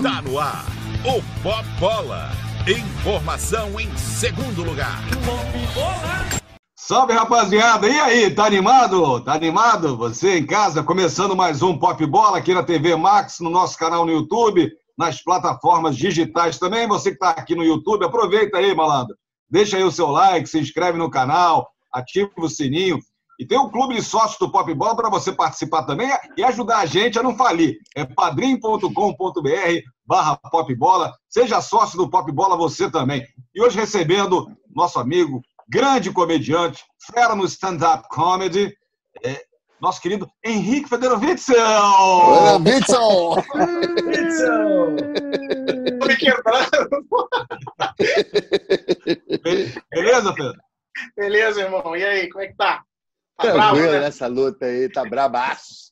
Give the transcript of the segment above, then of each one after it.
Tá no ar, o Pop Bola. Informação em segundo lugar. Salve rapaziada, e aí, tá animado? Tá animado? Você em casa, começando mais um Pop Bola aqui na TV Max, no nosso canal no YouTube, nas plataformas digitais também. Você que tá aqui no YouTube, aproveita aí, malandro. Deixa aí o seu like, se inscreve no canal, ativa o sininho. E tem o clube de sócios do Pop Bola para você participar também e ajudar a gente a não falir. É padrim.com.br barra Pop Bola. Seja sócio do Pop Bola você também. E hoje recebendo nosso amigo, grande comediante, fera no stand-up comedy, é, nosso querido Henrique Federovitzel. Tô me quebrando. Beleza, Pedro? Beleza, irmão. E aí, como é que tá? Tá bravo, Tranquilo né? nessa luta aí, tá brabaço.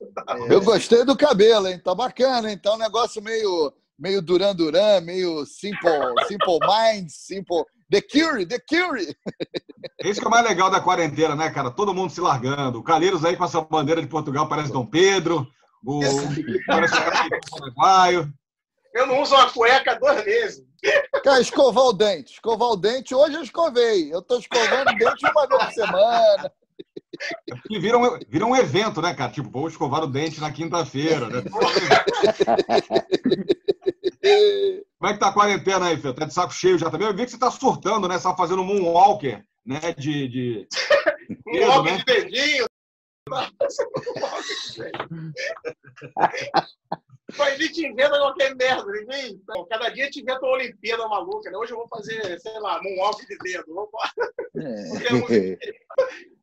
Eu gostei do cabelo, hein? Tá bacana, hein? Tá um negócio meio, meio Duran Duran, meio Simple, simple Minds, Simple. The Cure, The Cure! Esse que é o mais legal da quarentena, né, cara? Todo mundo se largando. O Calheiros aí com essa bandeira de Portugal parece Dom Pedro. O parece o cara que é uruguaio. Eu não uso uma cueca há dois meses. Cara, escovar o dente. Escovar o dente, hoje eu escovei. Eu tô escovando o dente uma vez por semana. E vira um, vira um evento, né, cara? Tipo, vou escovar o dente na quinta-feira, né? Como é que tá a quarentena aí, Fê? Tá de saco cheio já também? Eu vi que você tá surtando, né? Você tá fazendo moonwalker, né? De. de... Um golpe né? de dedinho. Mas a gente inventa qualquer merda, ninguém. Não, Cada dia a gente inventa uma Olimpíada maluca, né? Hoje eu vou fazer, sei lá, moonwalk de dedo. Vambora. É.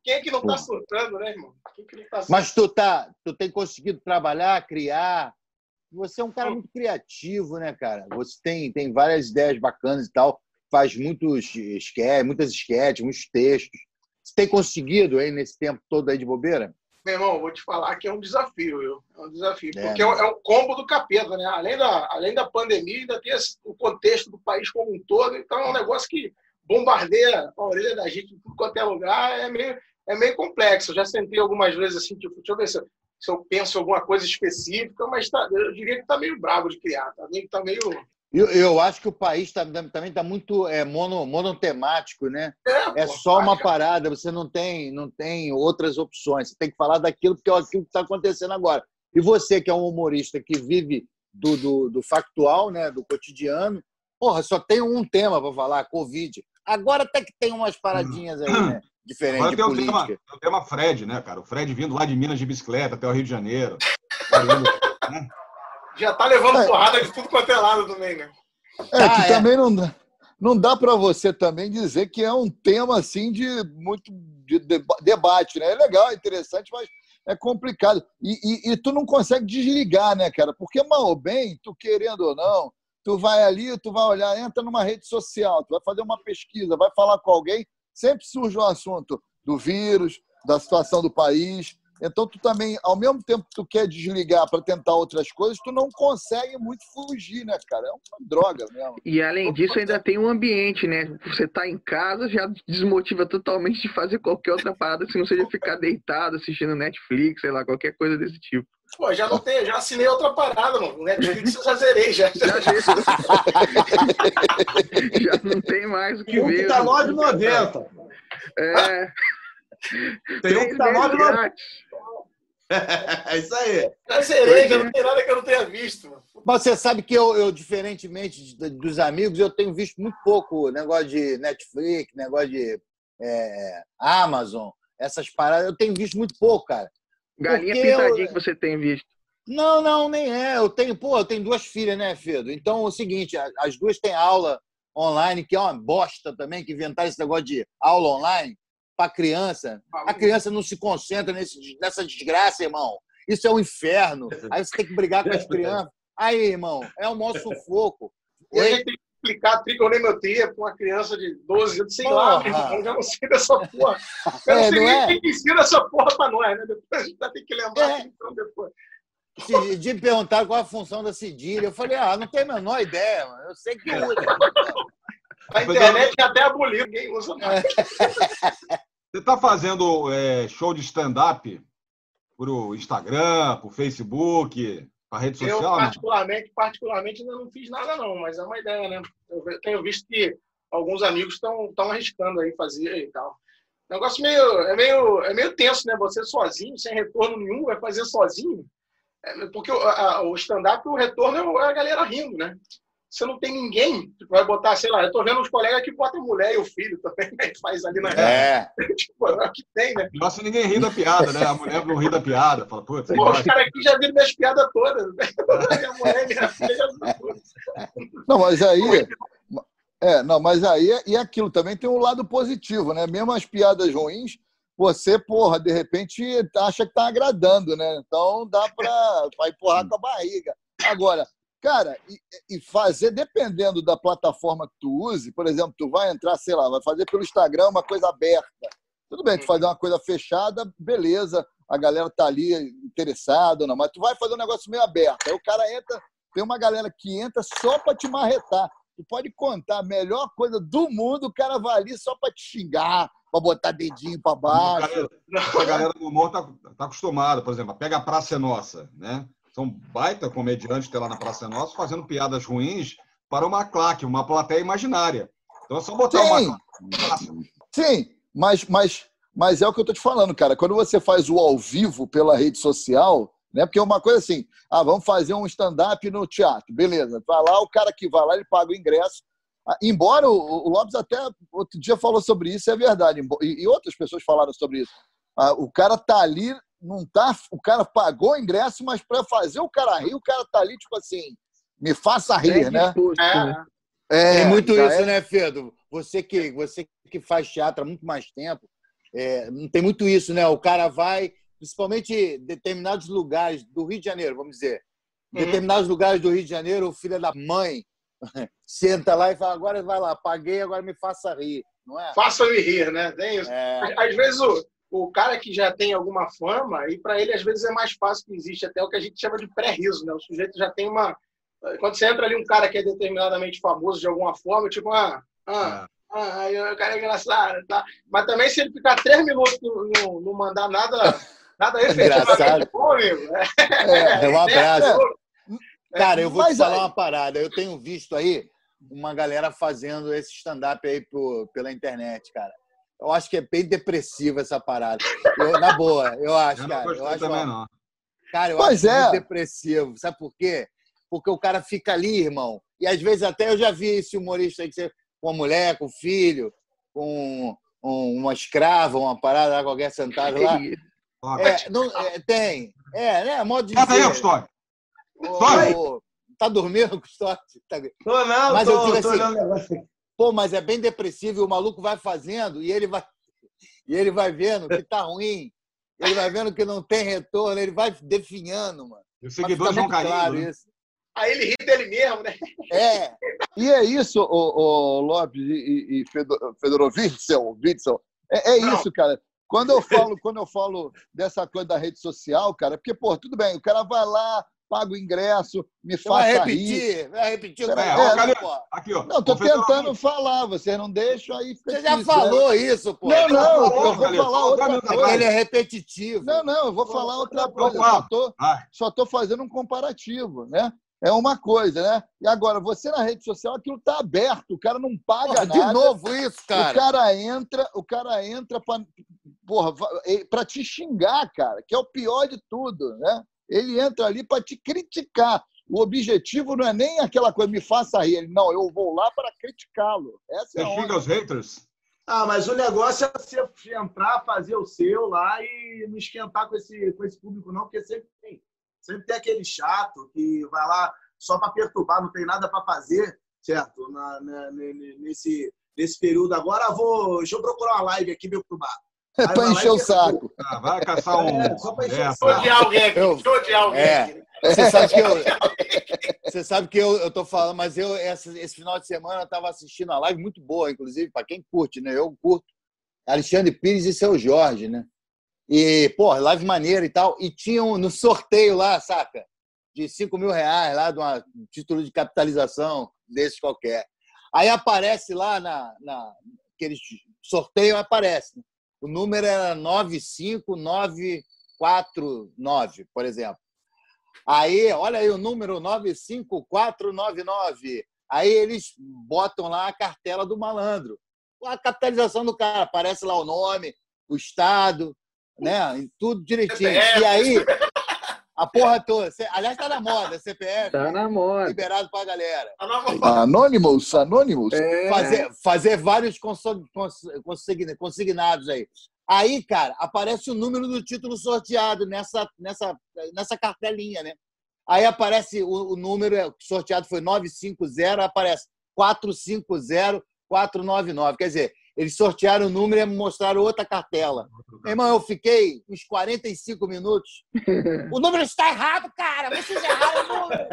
Quem é que não tá surtando, né, irmão? Não tá surtando? Mas tu tá, tu tem conseguido trabalhar, criar. Você é um cara muito criativo, né, cara? Você tem, tem várias ideias bacanas e tal, faz muitos sketches, muitas sketches, muitos textos. Você tem conseguido aí nesse tempo todo aí de bobeira? Meu irmão, vou te falar que é um desafio, viu? É um desafio. É, Porque é, o- é o combo do capeta, né? Além da, além da pandemia, ainda tem esse- o contexto do país como um todo. Então é um negócio que bombardeia a orelha da gente em tudo quanto é lugar. É meio, é meio complexo. Eu já sentei algumas vezes assim, tipo, deixa eu ver se eu, se eu penso em alguma coisa específica, mas tá, eu diria que tá meio bravo de criar. Tá meio, tá meio Eu, eu acho que o país tá, também está muito é, mono, monotemático, né? É pô, só uma que- parada, você não tem, não tem outras opções. Você tem que falar daquilo porque é aquilo que está acontecendo agora. E você, que é um humorista que vive do, do, do factual, né, do cotidiano, porra, só tem um tema para falar, Covid. Agora até que tem umas paradinhas aí, né? Diferente Agora tem o, tema, tem o tema Fred, né, cara? O Fred vindo lá de Minas de bicicleta até o Rio de Janeiro. Já tá levando É. porrada de tudo quanto é lado também, né? É, Ah, que é. também não, dá- não dá para você também dizer que é um tema assim de muito de deba- debate, né? É legal, é interessante, mas é complicado. E, e- e tu não consegue desligar, né, cara? Porque mal ou bem, tu querendo ou não, tu vai ali, tu vai olhar, entra numa rede social, tu vai fazer uma pesquisa, vai falar com alguém, sempre surge o assunto do vírus, da situação do país. Então, tu também, ao mesmo tempo que tu quer desligar para tentar outras coisas, tu não consegue muito fugir, né, cara? É uma droga mesmo. E além disso, ainda tem um ambiente, né? Você tá em casa, já desmotiva totalmente de fazer qualquer outra parada, se não seja ficar deitado, assistindo Netflix, sei lá, qualquer coisa desse tipo. Pô, já não tem, já assinei outra parada, mano. O Netflix eu já zerei, já. Já, já não tem mais o que um que ver. tá né? 9,90. É, Tem um que tá 9,90. grátis. É isso aí. Já zerei, já não tem nada que eu não tenha visto. Mas você sabe que eu, eu, diferentemente de- dos amigos, eu tenho visto muito pouco negócio de Netflix, negócio de é, Amazon, essas paradas. Eu tenho visto muito pouco, cara. Galinha Porque eu- pintadinha que você tem visto. Não, não, nem é. Eu tenho, pô, eu tenho duas filhas, né, Fedo? Então é o seguinte, as duas têm aula online, que é uma bosta também, que inventaram esse negócio de aula online para criança. A criança não se concentra nesse, nessa desgraça, irmão. Isso é um inferno. Aí você tem que brigar com as crianças. Aí, irmão, é o maior sufoco. Hoje a gente tem que explicar trigonometria para uma criança de 12 anos, sei lá, eu já não sei dessa porra. Eu não É, sei não nem é? quem que ensina essa porra para nós, né? Depois a gente vai ter que lembrar É. então depois. Me perguntaram qual é a função da cedilha. Eu falei, ah, não tenho a menor ideia, mano. Eu sei que usa. A internet já até aboliu, ninguém usa mais. Você está fazendo é, show de stand-up pro Instagram, pro Facebook, pra rede Eu, social? não? particularmente, particularmente, ainda não fiz nada, não, mas é uma ideia, né? Eu tenho visto que alguns amigos estão arriscando aí fazer e tal. Negócio meio, é, meio, é meio tenso, né? Você sozinho, sem retorno nenhum, vai fazer sozinho. É, porque o, a- o stand-up, o retorno é o- é a galera rindo, né? Você não tem ninguém que vai botar, sei lá, eu tô vendo uns colegas que botam mulher e o filho também, né? faz ali na É. tipo, é o que tem, né? Nossa, ninguém ri da piada, né? A mulher não ri da piada. Fala, putz, Pô, os caras aqui já viram minhas piadas todas. Minha mulher minha filha já viram tudo. Não, mas aí. É, não, mas aí é- e aquilo também tem um lado positivo, né? Mesmo as piadas ruins, você, porra, de repente acha que tá agradando, né? Então dá pra, pra empurrar com a barriga. Agora, cara, e, e fazer, dependendo da plataforma que tu use, por exemplo, tu vai entrar, sei lá, vai fazer pelo Instagram uma coisa aberta. Tudo bem, tu fazer uma coisa fechada, beleza, a galera tá ali interessada, não, mas tu vai fazer um negócio meio aberto. Aí o cara entra, tem uma galera que entra só pra te marretar. Tu pode contar a melhor coisa do mundo, o cara vai ali só pra te xingar, pra botar dedinho pra A baixo. galera, a galera do humor tá, tá acostumada, por exemplo, pega a Praça é Nossa, né? São baita comediantes que tem lá na Praça Nossa fazendo piadas ruins para uma claque, uma plateia imaginária. Então é só botar Sim. uma Sim, mas, mas, mas é o que eu tô te falando, cara. Quando você faz o ao vivo pela rede social, né? Porque é uma coisa assim, ah, vamos fazer um stand-up no teatro, beleza. Vai lá, o cara que vai lá, ele paga o ingresso. Ah, Embora o, Lopes até outro dia falou sobre isso, é verdade, e, e outras pessoas falaram sobre isso. Ah, o cara tá ali, não tá, o cara pagou o ingresso, mas para fazer o cara rir, o cara tá ali, tipo assim, me faça rir, né? Disposto, né? É, É, Tem muito isso, é- né, Pedro? Você que, você que faz teatro há muito mais tempo, é, não tem muito isso, né? O cara vai, principalmente em determinados lugares do Rio de Janeiro, vamos dizer. Em Uhum. determinados lugares do Rio de Janeiro, o filho da mãe senta lá e fala: agora vai lá, paguei, agora me faça rir. Não é? Faça-me rir, né? Tem isso. É, Às vezes o, o cara que já tem alguma fama, e para ele às vezes é mais fácil que existe até o que a gente chama de pré-riso, né? O sujeito já tem uma. Quando você entra ali um cara que é determinadamente famoso de alguma forma, tipo, ah, ah, ah aí o cara é engraçado, tá? Mas também se ele ficar três minutos não, não, mandar nada, nada efetivamente Engraçado. bom, amigo. é um abraço. Cara, eu vou te falar aí- uma parada. Eu tenho visto aí uma galera fazendo esse stand-up aí pro- pela internet, cara. Eu acho que é bem depressivo essa parada. Eu- na boa, eu acho, Eu cara. Eu acho, também, uma- não. Cara, eu Pois acho é. muito depressivo. Sabe por quê? Porque o cara fica ali, irmão. E às vezes até eu já vi esse humorista aí que você, com a mulher, com o filho, com um- uma escrava, uma parada lá, qualquer sentado lá. É, não, é, tem. É, né? Modo de Bota aí. Custódio. Tá dormindo, Custódio? Tá... Tô não, Mas tô, eu digo tô assim, olhando o negócio aqui. Pô, mas é bem depressivo. e O maluco vai fazendo e ele vai, e ele vai vendo que tá ruim. Ele vai vendo que não tem retorno. Ele vai definhando, mano. E os Mas seguidores fica vão muito caindo. claro né? isso. Aí ele ri dele mesmo, né? É, E é isso, o, o Lopes e, e, Fedo- Fedorovitzel, Witzel, é, é isso, cara. Quando eu falo, quando eu falo dessa coisa da rede social, cara, porque, pô, tudo bem, o cara vai lá, paga o ingresso, me você vai faça rir. repetir, vai repetir o que É, pô. Aqui, ó. Não, tô Fedor, tentando falar, vocês não deixam aí. Você já difícil, falou isso, pô. Né? Não, não, eu vou Galera, falar outra minutos coisa. Ele é repetitivo. Não, não, eu vou falar outra coisa. Só tô, Vai. só tô fazendo um comparativo, né? É uma coisa, né? E agora, você na rede social, aquilo tá aberto, o cara não paga Porra, nada. de novo isso, O cara. cara entra, o cara entra pra, porra, pra te xingar, cara, que é o pior de tudo, né? Ele entra ali pra te criticar. O objetivo não é nem aquela coisa, me faça rir. Ele, não, eu vou lá para criticá-lo. Essa é Você xinga os haters? Ah, mas o negócio é você entrar, fazer o seu lá e não esquentar com esse, com esse público, não, porque sempre tem. Sempre tem aquele chato que vai lá só para perturbar, não tem nada para fazer, certo? Na, na- ne- ne- nesse, nesse período agora, vou, deixa eu procurar uma live aqui, me perturbar. É pra encher o saco. Ah, vai caçar um. É, só pra encher É, o Show de alguém aqui, Eu- de alguém É. aqui. Você sabe que eu, você sabe que eu, eu tô falando, mas eu essa- esse final de semana eu tava assistindo uma live muito boa, inclusive, para quem curte, né? Eu curto. Alexandre Pires e seu Jorge, né? E, pô, live maneira e tal. E tinham no sorteio lá, saca? De 5 mil reais, lá de uma- um título de capitalização desses qualquer. Aí aparece lá na, na aquele sorteio, aparece. né? O número era 95949, por exemplo. Aí, olha aí o número 95499. Aí eles botam lá a cartela do malandro. A capitalização do cara, aparece lá o nome, o estado, né? e Tudo direitinho. E aí, a porra toda. Aliás, tá na moda, CPF, Tá na moda. liberado pra galera. Anonymous, Anonymous. É, Fazer, fazer vários consignados aí. Aí, cara, aparece o número do título sorteado nessa, nessa, nessa cartelinha, né? Aí aparece o, o número é, sorteado foi 950, aparece 450499. Quer dizer, eles sortearam o número e mostraram outra cartela. Meu irmão, eu fiquei uns 45 minutos. O número está errado, cara! Vocês erraram o número!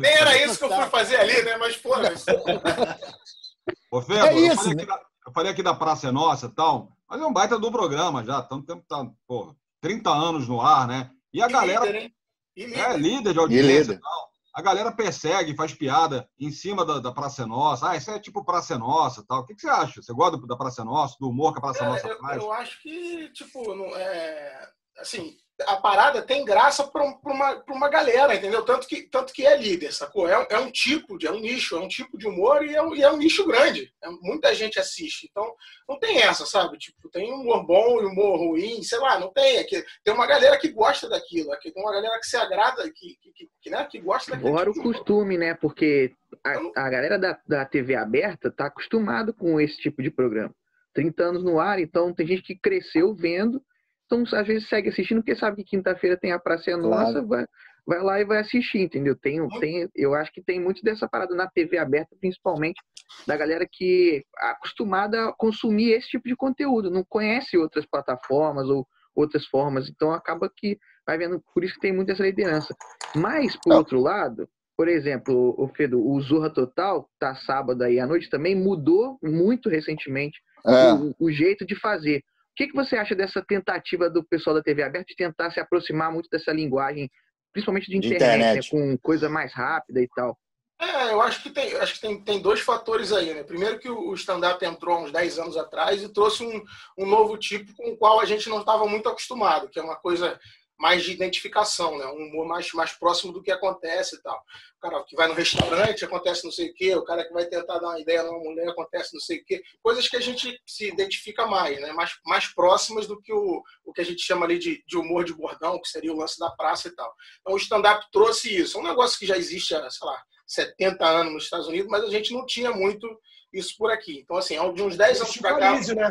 Nem era isso que eu fui fazer ali, né? Mas, pô, Ô, Febo, É eu, isso, falei né? aqui da, eu falei aqui da Praça é Nossa e tal, mas é um baita do programa já. Tanto tempo tá, pô, 30 anos no ar, né? E a e galera líder, hein? E líder. é líder de audiência líder. e tal. A galera persegue, faz piada em cima da, da Praça é Nossa. Ah, isso é tipo Praça é Nossa e tal. O que, que você acha? Você gosta da Praça é Nossa, do humor que a Praça é É, Nossa eu, faz? eu acho que, tipo, não é, assim, a parada tem graça para uma, pra uma galera, entendeu? Tanto que, tanto que é líder, sacou? É, um- é um tipo, de, é um nicho, é um tipo de humor e é um, e é um nicho grande. É, muita gente assiste. Então, não tem essa, sabe? Tipo, tem humor bom e humor ruim, sei lá, não tem. É que, tem uma galera que gosta daquilo, é que tem uma galera que se agrada, que, que, que, que, né? que gosta daquilo. Fora o costume, né? Porque a, a galera da, da TV aberta tá acostumado com esse tipo de programa. 30 anos no ar, então tem gente que cresceu vendo, então às vezes segue assistindo porque sabe que quinta-feira tem a Praça é Nossa, Claro. vai, vai lá e vai assistir, entendeu? Tem, tem, eu acho que tem muito dessa parada na TV aberta, principalmente da galera que é acostumada a consumir esse tipo de conteúdo, não conhece outras plataformas ou outras formas, então acaba que vai vendo, por isso que tem muita essa liderança. Mas, por Não. outro lado, por exemplo, o Fedo, o Zorra Total, tá sábado aí à noite, também mudou muito recentemente É. o, o jeito de fazer. O que, que você acha dessa tentativa do pessoal da TV aberta de tentar se aproximar muito dessa linguagem, principalmente de De internet, internet. né, com coisa mais rápida e tal? É, eu acho que tem, acho que tem, tem dois fatores aí, né? Primeiro que o stand-up entrou há uns 10 anos atrás e trouxe um, um novo tipo com o qual a gente não estava muito acostumado, que é uma coisa mais de identificação, né? Um humor mais, mais próximo do que acontece e tal. O cara que vai no restaurante acontece não sei o quê, o cara que vai tentar dar uma ideia numa mulher acontece não sei o quê. Coisas que a gente se identifica mais, né? Mais, mais próximas do que o, o que a gente chama ali de, de humor de bordão, que seria o lance da praça e tal. Então o stand-up trouxe isso. É um negócio que já existe há, sei lá, 70 anos nos Estados Unidos, mas a gente não tinha muito isso por aqui. Então, assim, de uns 10 anos Chico para cá. Né?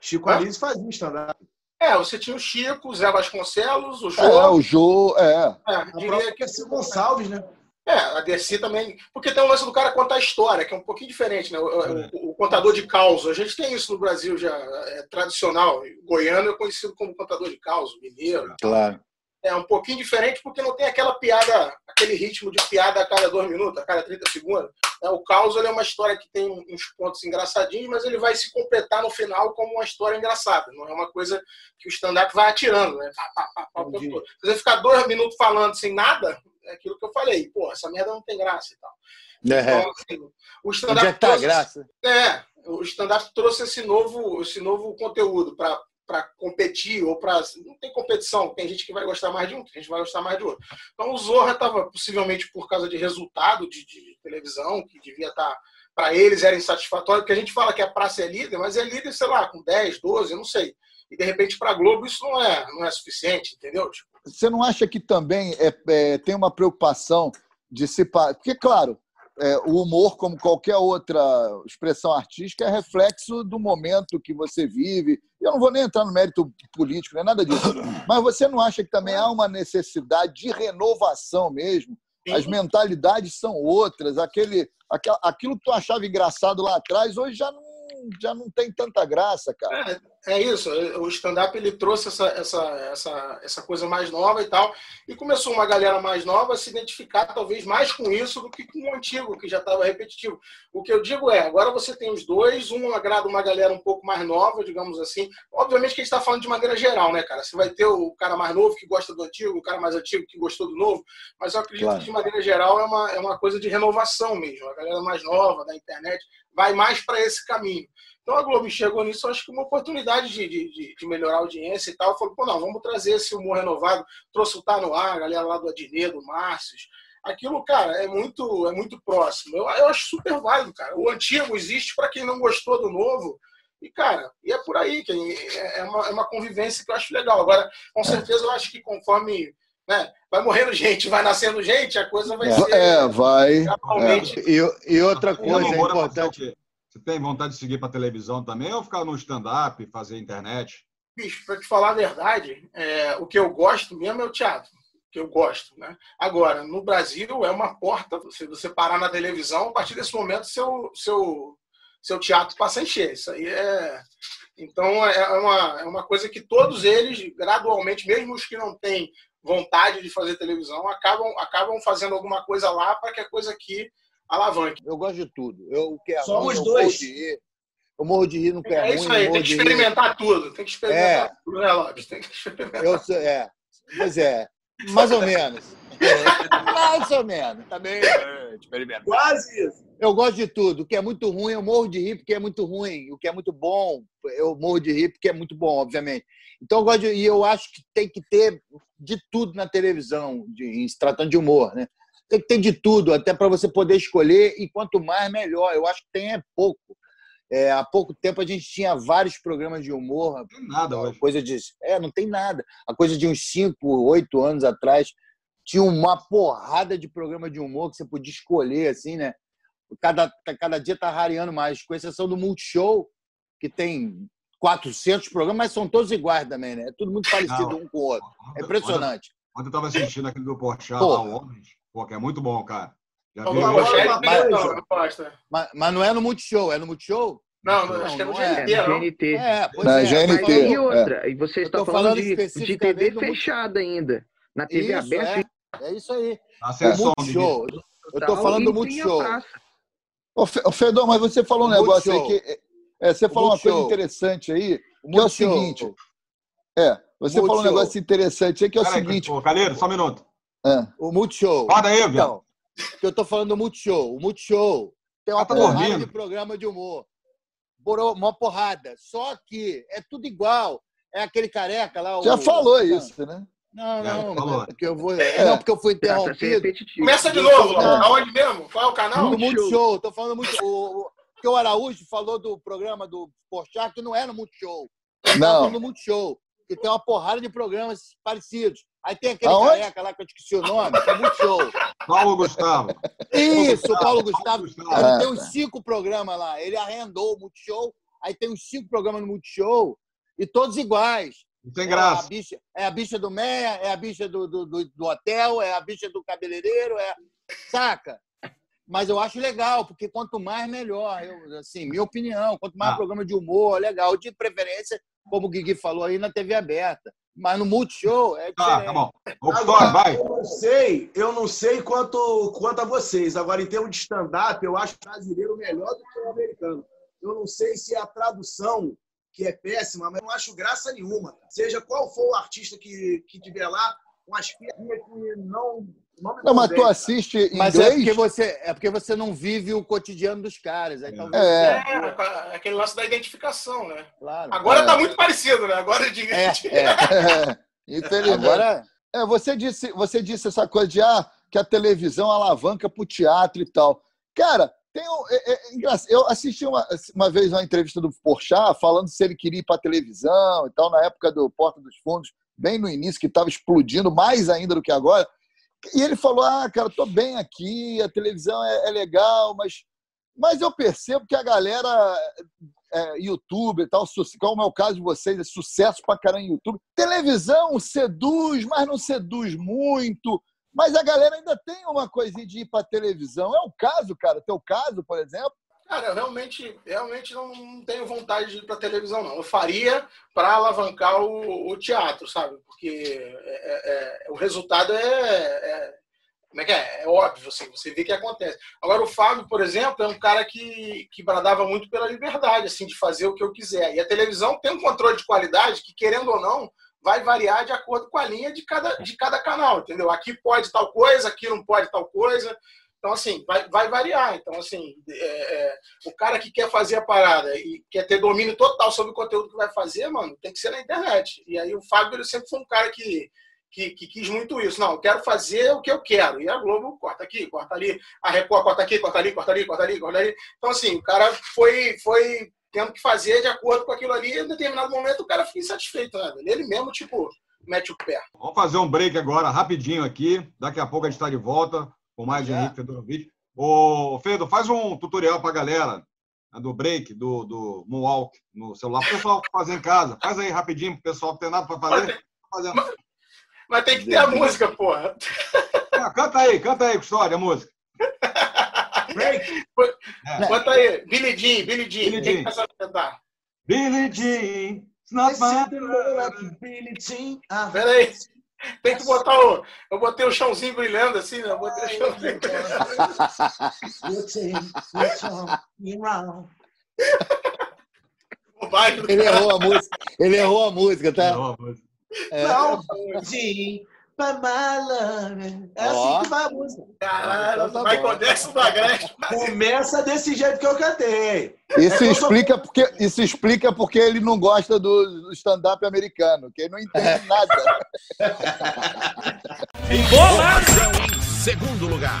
Chico? Anísio fazia stand-up. É, você tinha o Chico, o Zé Vasconcelos, o É, João. o Jô, é. É, A diria que Percy Gonçalves, né? É, a Dercy também. Porque tem o lance do cara contar a história, que é um pouquinho diferente, né? O, o- o contador de caos. A gente tem isso no Brasil já, é tradicional. Goiano é conhecido como contador de caos, mineiro. Claro. É um pouquinho diferente porque não tem aquela piada, aquele ritmo de piada a cada dois minutos, a cada 30 segundos. É, o caos é uma história que tem uns pontos engraçadinhos, mas ele vai se completar no final como uma história engraçada. Não é uma coisa que o stand-up vai atirando, né? Se você ficar dois minutos falando sem nada, é aquilo que eu falei. Pô, essa merda não tem graça e tal. É. Então, assim, o stand-up tá trouxe- graça? é, o stand-up trouxe esse novo, esse novo conteúdo para para competir ou para não tem competição, tem gente que vai gostar mais de um, tem gente que vai gostar mais de outro. Então o Zorra estava possivelmente por causa de resultado de, de televisão que devia estar para eles era insatisfatório, porque a gente fala que a praça é líder, mas é líder, sei lá, com 10, 12, eu não sei. E de repente para a Globo isso não é, não é suficiente, entendeu? Tipo, Você não acha que também é, é, tem uma preocupação de se. Porque, claro, é, o humor, como qualquer outra expressão artística, é reflexo do momento que você vive. Eu não vou nem entrar no mérito político, não é nada disso. Mas você não acha que também há uma necessidade de renovação mesmo? As mentalidades são outras. Aquele, aquilo que tu achava engraçado lá atrás, hoje já não, já não tem tanta graça, cara. É, É isso, o stand-up ele trouxe essa, essa, essa, essa coisa mais nova e tal, e começou uma galera mais nova a se identificar talvez mais com isso do que com o antigo, que já estava repetitivo. O que eu digo é, agora você tem os dois, um agrada uma galera um pouco mais nova, digamos assim. Obviamente que a gente está falando de maneira geral, né, cara? Você vai ter o cara mais novo que gosta do antigo, o cara mais antigo que gostou do novo, mas eu acredito claro. que de maneira geral é uma, é uma coisa de renovação mesmo. A galera mais nova da internet vai mais para esse caminho. Então a Globo chegou nisso, acho que uma oportunidade de, de, de, melhorar a audiência e tal. Falou, pô, não, vamos trazer esse humor renovado. Trouxe o Tá no Ar, a galera lá do Adnê, do Márcios. Aquilo, cara, é muito, é muito próximo. Eu, eu acho super válido, cara. O antigo existe para quem não gostou do novo. E, cara, e é por aí, que é, é uma, é uma convivência que eu acho legal. Agora, com certeza, eu acho que conforme né, vai morrendo gente, vai nascendo gente, a coisa vai ser. É, vai. É. E, e outra coisa é importante. Você tem vontade de seguir para televisão também ou ficar no stand-up, fazer internet? Bicho, para te falar a verdade, é, o que eu gosto mesmo é o teatro. Que eu gosto, né? Agora, no Brasil é uma porta. Se você parar na televisão, a partir desse momento seu seu seu teatro passa a encher. Isso aí é. Então é, é uma, é uma coisa que todos eles, gradualmente, mesmo os que não têm vontade de fazer televisão, acabam, acabam fazendo alguma coisa lá para que a coisa aqui alavanque. Eu gosto de tudo. Eu quero Somos ruim, dois. Eu morro de rir no pé. É isso aí, tem que experimentar tudo. Tem que experimentar é. tudo, né, Lopes? Tem que experimentar. Eu, é, pois é, mais ou menos. mais ou menos. Também é, experimenta. Quase isso. Eu gosto de tudo. O que é muito ruim, eu morro de rir porque é muito ruim. O que é muito bom, eu morro de rir porque é muito bom, obviamente. Então, eu gosto de, e eu acho que tem que ter de tudo na televisão, de, se tratando de humor, né? Tem que ter de tudo, até para você poder escolher, e quanto mais, melhor. Eu acho que tem é pouco. É, há pouco tempo a gente tinha vários programas de humor. Não tem nada hoje. Coisa de, é, não tem nada. A coisa de uns 5, 8 anos atrás, tinha uma porrada de programa de humor que você podia escolher, assim, né? Cada, cada dia tá rareando mais, com exceção do Multishow, que tem 400 programas, mas são todos iguais também, né? É tudo muito parecido não. um com o outro. É impressionante. Ontem, eu estava assistindo aquele do Porchat, lá, Homens. Pô, que é muito bom, cara. Já viu? Mas, mas, mas, não é no Multishow, é no Multishow? Não, não, acho que é no GNT. É, GNT. É, pois é, GNT. E outra, e você está falando, falando de, de TV fechada ainda. Na TV isso, aberta. É, é isso aí. Acessão, Multishow. Eu estou falando do Multishow. Ô, Fedor, mas você falou um negócio aí que. É, você falou uma coisa interessante aí, que é o seguinte. É, você falou um negócio interessante aí, que é o seguinte. Ô, Calheiro, só um minuto. É. O Multishow. Roda aí, então, que eu tô falando do Multishow. O Multishow tem uma ah, tá porrada dormindo. de programa de humor. Uma porrada. Só que é tudo igual. É aquele careca lá. Já o... falou isso, né? Não, não, não, porque eu vou. É. Não, porque eu fui interrompido. Começa de novo, não. aonde mesmo? Qual é o canal? No Multishow. Tô falando muito. O, porque o Araújo falou do programa do Porchat que não é no Multishow. Não. No Multishow. Que tem uma porrada de programas parecidos. Aí tem aquele Aonde? careca lá que eu esqueci o nome, que é muito show. Paulo Gustavo. Isso, o Paulo Gustavo. Ele tem uns cinco programas lá. Ele arrendou o Multishow, aí tem uns cinco programas no Multishow, e todos iguais. Não tem graça. É a bicha, é a bicha do Meia, é a bicha do, do, do, do hotel, é a bicha do cabeleireiro, é. Saca? Mas eu acho legal, porque quanto mais, melhor. Eu, assim, minha opinião, quanto mais ah. programa de humor, legal. De preferência, como o Guigui falou aí, na TV aberta. Mas no Multishow é diferente. Ah, tá bom. Agora, vai. Eu não sei, eu não sei quanto, quanto a vocês. Agora, em termos de stand-up, eu acho o brasileiro melhor do que o americano. Eu não sei se é a tradução que é péssima, mas eu não acho graça nenhuma. Seja qual for o artista que, que tiver lá, com as piadinhas que não não, não mas tu assiste em mas é inglês? é porque você é porque você não vive o cotidiano dos caras. Aí, talvez... é. é, aquele lance da identificação, né? Claro. Agora está é. muito parecido, né? Agora de é, é. Infelizmente. Agora... É, você disse, você disse essa coisa de ah, que a televisão alavanca para o teatro e tal. Cara, tem um, é, é, eu assisti uma, uma vez uma entrevista do Porchat falando se ele queria ir para televisão e tal, na época do Porta dos Fundos, bem no início, que estava explodindo mais ainda do que agora. E ele falou: Ah, cara, tô bem aqui, a televisão é, é legal, mas, mas eu percebo que a galera, é, YouTube e tal, como é o caso de vocês, é sucesso pra caramba em YouTube. Televisão seduz, mas não seduz muito. Mas a galera ainda tem uma coisinha de ir pra televisão. É o caso, cara, teu caso, por exemplo. Cara, eu realmente, realmente não, tenho vontade de ir para televisão, não. Eu faria para alavancar o, o, teatro, sabe? Porque é, é, é, o resultado é, é, Como é que é? É óbvio, assim, você vê que acontece. Agora, o Fábio, por exemplo, é um cara que, que bradava muito pela liberdade, assim, de fazer o que eu quiser. E a televisão tem um controle de qualidade que, querendo ou não, vai variar de acordo com a linha de cada, de cada canal, entendeu? Aqui pode tal coisa, aqui não pode tal coisa. Então, assim, vai, vai variar. Então, assim, é, é, o cara que quer fazer a parada e quer ter domínio total sobre o conteúdo que vai fazer, mano, tem que ser na internet. E aí o Fábio ele sempre foi um cara que, que, que, quis muito isso. Não, eu quero fazer o que eu quero. E a Globo corta aqui, corta ali, a Record corta aqui, corta ali, corta ali, corta ali, corta ali. Então, assim, o cara foi, foi tendo que fazer de acordo com aquilo ali, e em determinado momento o cara fica insatisfeito, né? Ele mesmo, tipo, mete o pé. Vamos fazer um break agora, rapidinho aqui. Daqui a pouco a gente está de volta com mais de Henrique Fedorovic. Ô, Fedo, faz um tutorial para a galera né, do break, do, do Moonwalk no celular, o pessoal fazer em casa. Faz aí rapidinho para o pessoal que tem nada para fazer. Mas, mas, mas, tem que ter a música, porra. Ah, canta aí, canta aí, Custódia, a música. Break. É. Bota aí, Billy Jean, Billy Jean. Billy Jean. Quem cantar? Billy Jean. It's not my Billy Jean. Ah, Peraí. Tem que botar o. Eu botei o chãozinho brilhando assim, né? Eu botei o chãozinho brilhando. Ele errou a música. Ele errou a música, tá? Errou a música. É. Não, sim. By my love. É assim que vai a música. Caralho, então tá Michael Jackson do Agreste. Começa desse jeito que eu cantei. Isso, é explica sou... porque, isso explica porque ele não gosta do stand-up americano, que ele não entende nada. Informação em segundo lugar.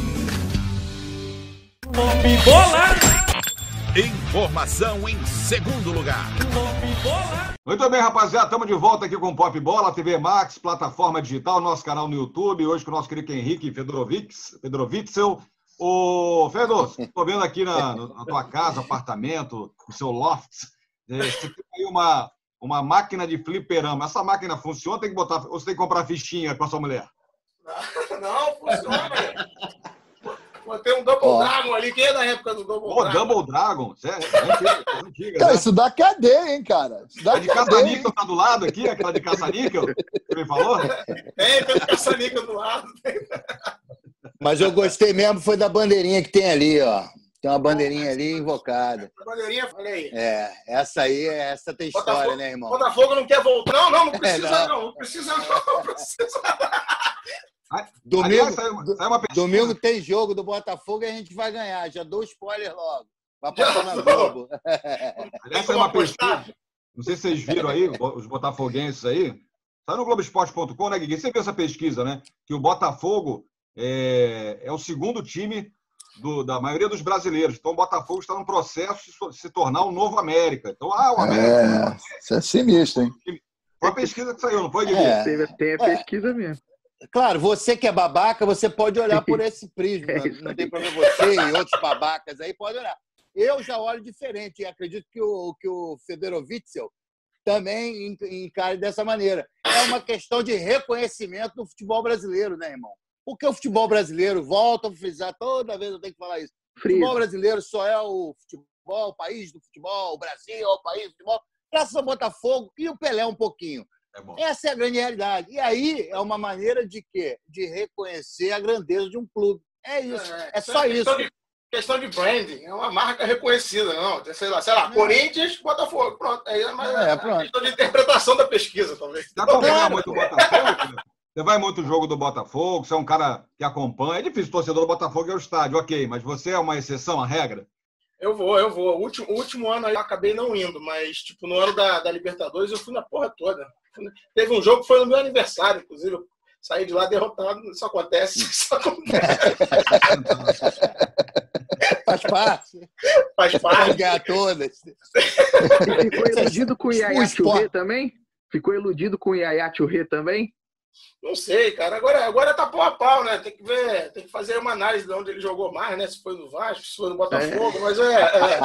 Bola! Informação em segundo lugar. Muito bem, rapaziada, estamos de volta aqui com Pop Bola, TV Max, plataforma digital, nosso canal no YouTube. Hoje com o nosso querido Henrique Fedorovic, Ô, Fedor, estou vendo aqui na, na, tua casa, apartamento, no seu loft, é, você tem aí uma, uma máquina de fliperama. Essa máquina funciona? Tem que botar, ou você tem que comprar fichinha com a sua mulher? Não, não funciona. Tem um Double oh. Dragon ali. Quem é da época do Double oh, Dragon? Double Dragon? Sério? É antiga, cara, né? isso dá cadeia, hein, cara? Isso dá a de caça-níquel tá do lado aqui? Aquela de caça-níquel? Você me falou? Tem, tem caça-níquel do lado. Mas eu gostei mesmo, foi da bandeirinha que tem ali, ó. Tem uma bandeirinha ali invocada. A bandeirinha, falei. É, essa aí, essa tem história, Botafogo, né, irmão? Botafogo não quer voltar. Não, não, não precisa, é, não. não. Não precisa, não. Não precisa. Domingo, Aliás, saiu, saiu domingo tem jogo do Botafogo e a gente vai ganhar. Já dou spoiler logo. Vai passar na Globo. Aliás, saiu uma pesquisa. Não sei se vocês viram aí, os botafoguenses aí. Está no Globoesporte.com, né, Guigui? Você viu essa pesquisa, né? Que o Botafogo é, é o segundo time do, da maioria dos brasileiros. Então, o Botafogo está no processo de se tornar um novo América. Então, ah, o América. É, isso é sinistro, hein? Foi a pesquisa que saiu, não foi, Guigui? É, tem a pesquisa mesmo. Claro, você que é babaca, você pode olhar por esse prisma. É não tem problema você e outros babacas aí, pode olhar. Eu já olho diferente e acredito que o, que o Federovitzel também encare dessa maneira. É uma questão de reconhecimento do futebol brasileiro, né, irmão? Porque o futebol brasileiro, volto a frisar, toda vez eu tenho que falar isso. O futebol brasileiro só é o futebol, o país do futebol, o Brasil é o país do futebol, graças ao Botafogo e o Pelé um pouquinho. É Essa é a grande realidade. E aí é uma maneira de quê? De reconhecer a grandeza de um clube. É isso. É, é só isso. De, questão de branding. É uma marca reconhecida. Não, sei lá, sei lá é. Corinthians, Botafogo. Pronto. É, mais, é, pronto. questão de interpretação da pesquisa, talvez. Você acompanha muito o Botafogo? Você vai muito jogo do Botafogo, você é um cara que acompanha. É difícil, torcedor do Botafogo é o estádio, ok, mas você é uma exceção à regra? Eu vou, eu vou. O último, o último ano aí eu acabei não indo, mas, tipo, no ano da, da Libertadores eu fui na porra toda. Teve um jogo que foi no meu aniversário, inclusive. Eu saí de lá derrotado. Isso acontece. Isso acontece. Faz parte. Faz Vai parte. ganhar todas. E ficou iludido com o Yaya O esporte- Touré também? Ficou iludido com o Yaya Touré também? Não sei, cara. Agora, agora tá pau a pau, né? Tem que ver, tem que fazer uma análise de onde ele jogou mais, né? Se foi no Vasco, se foi no Botafogo, mas é, é.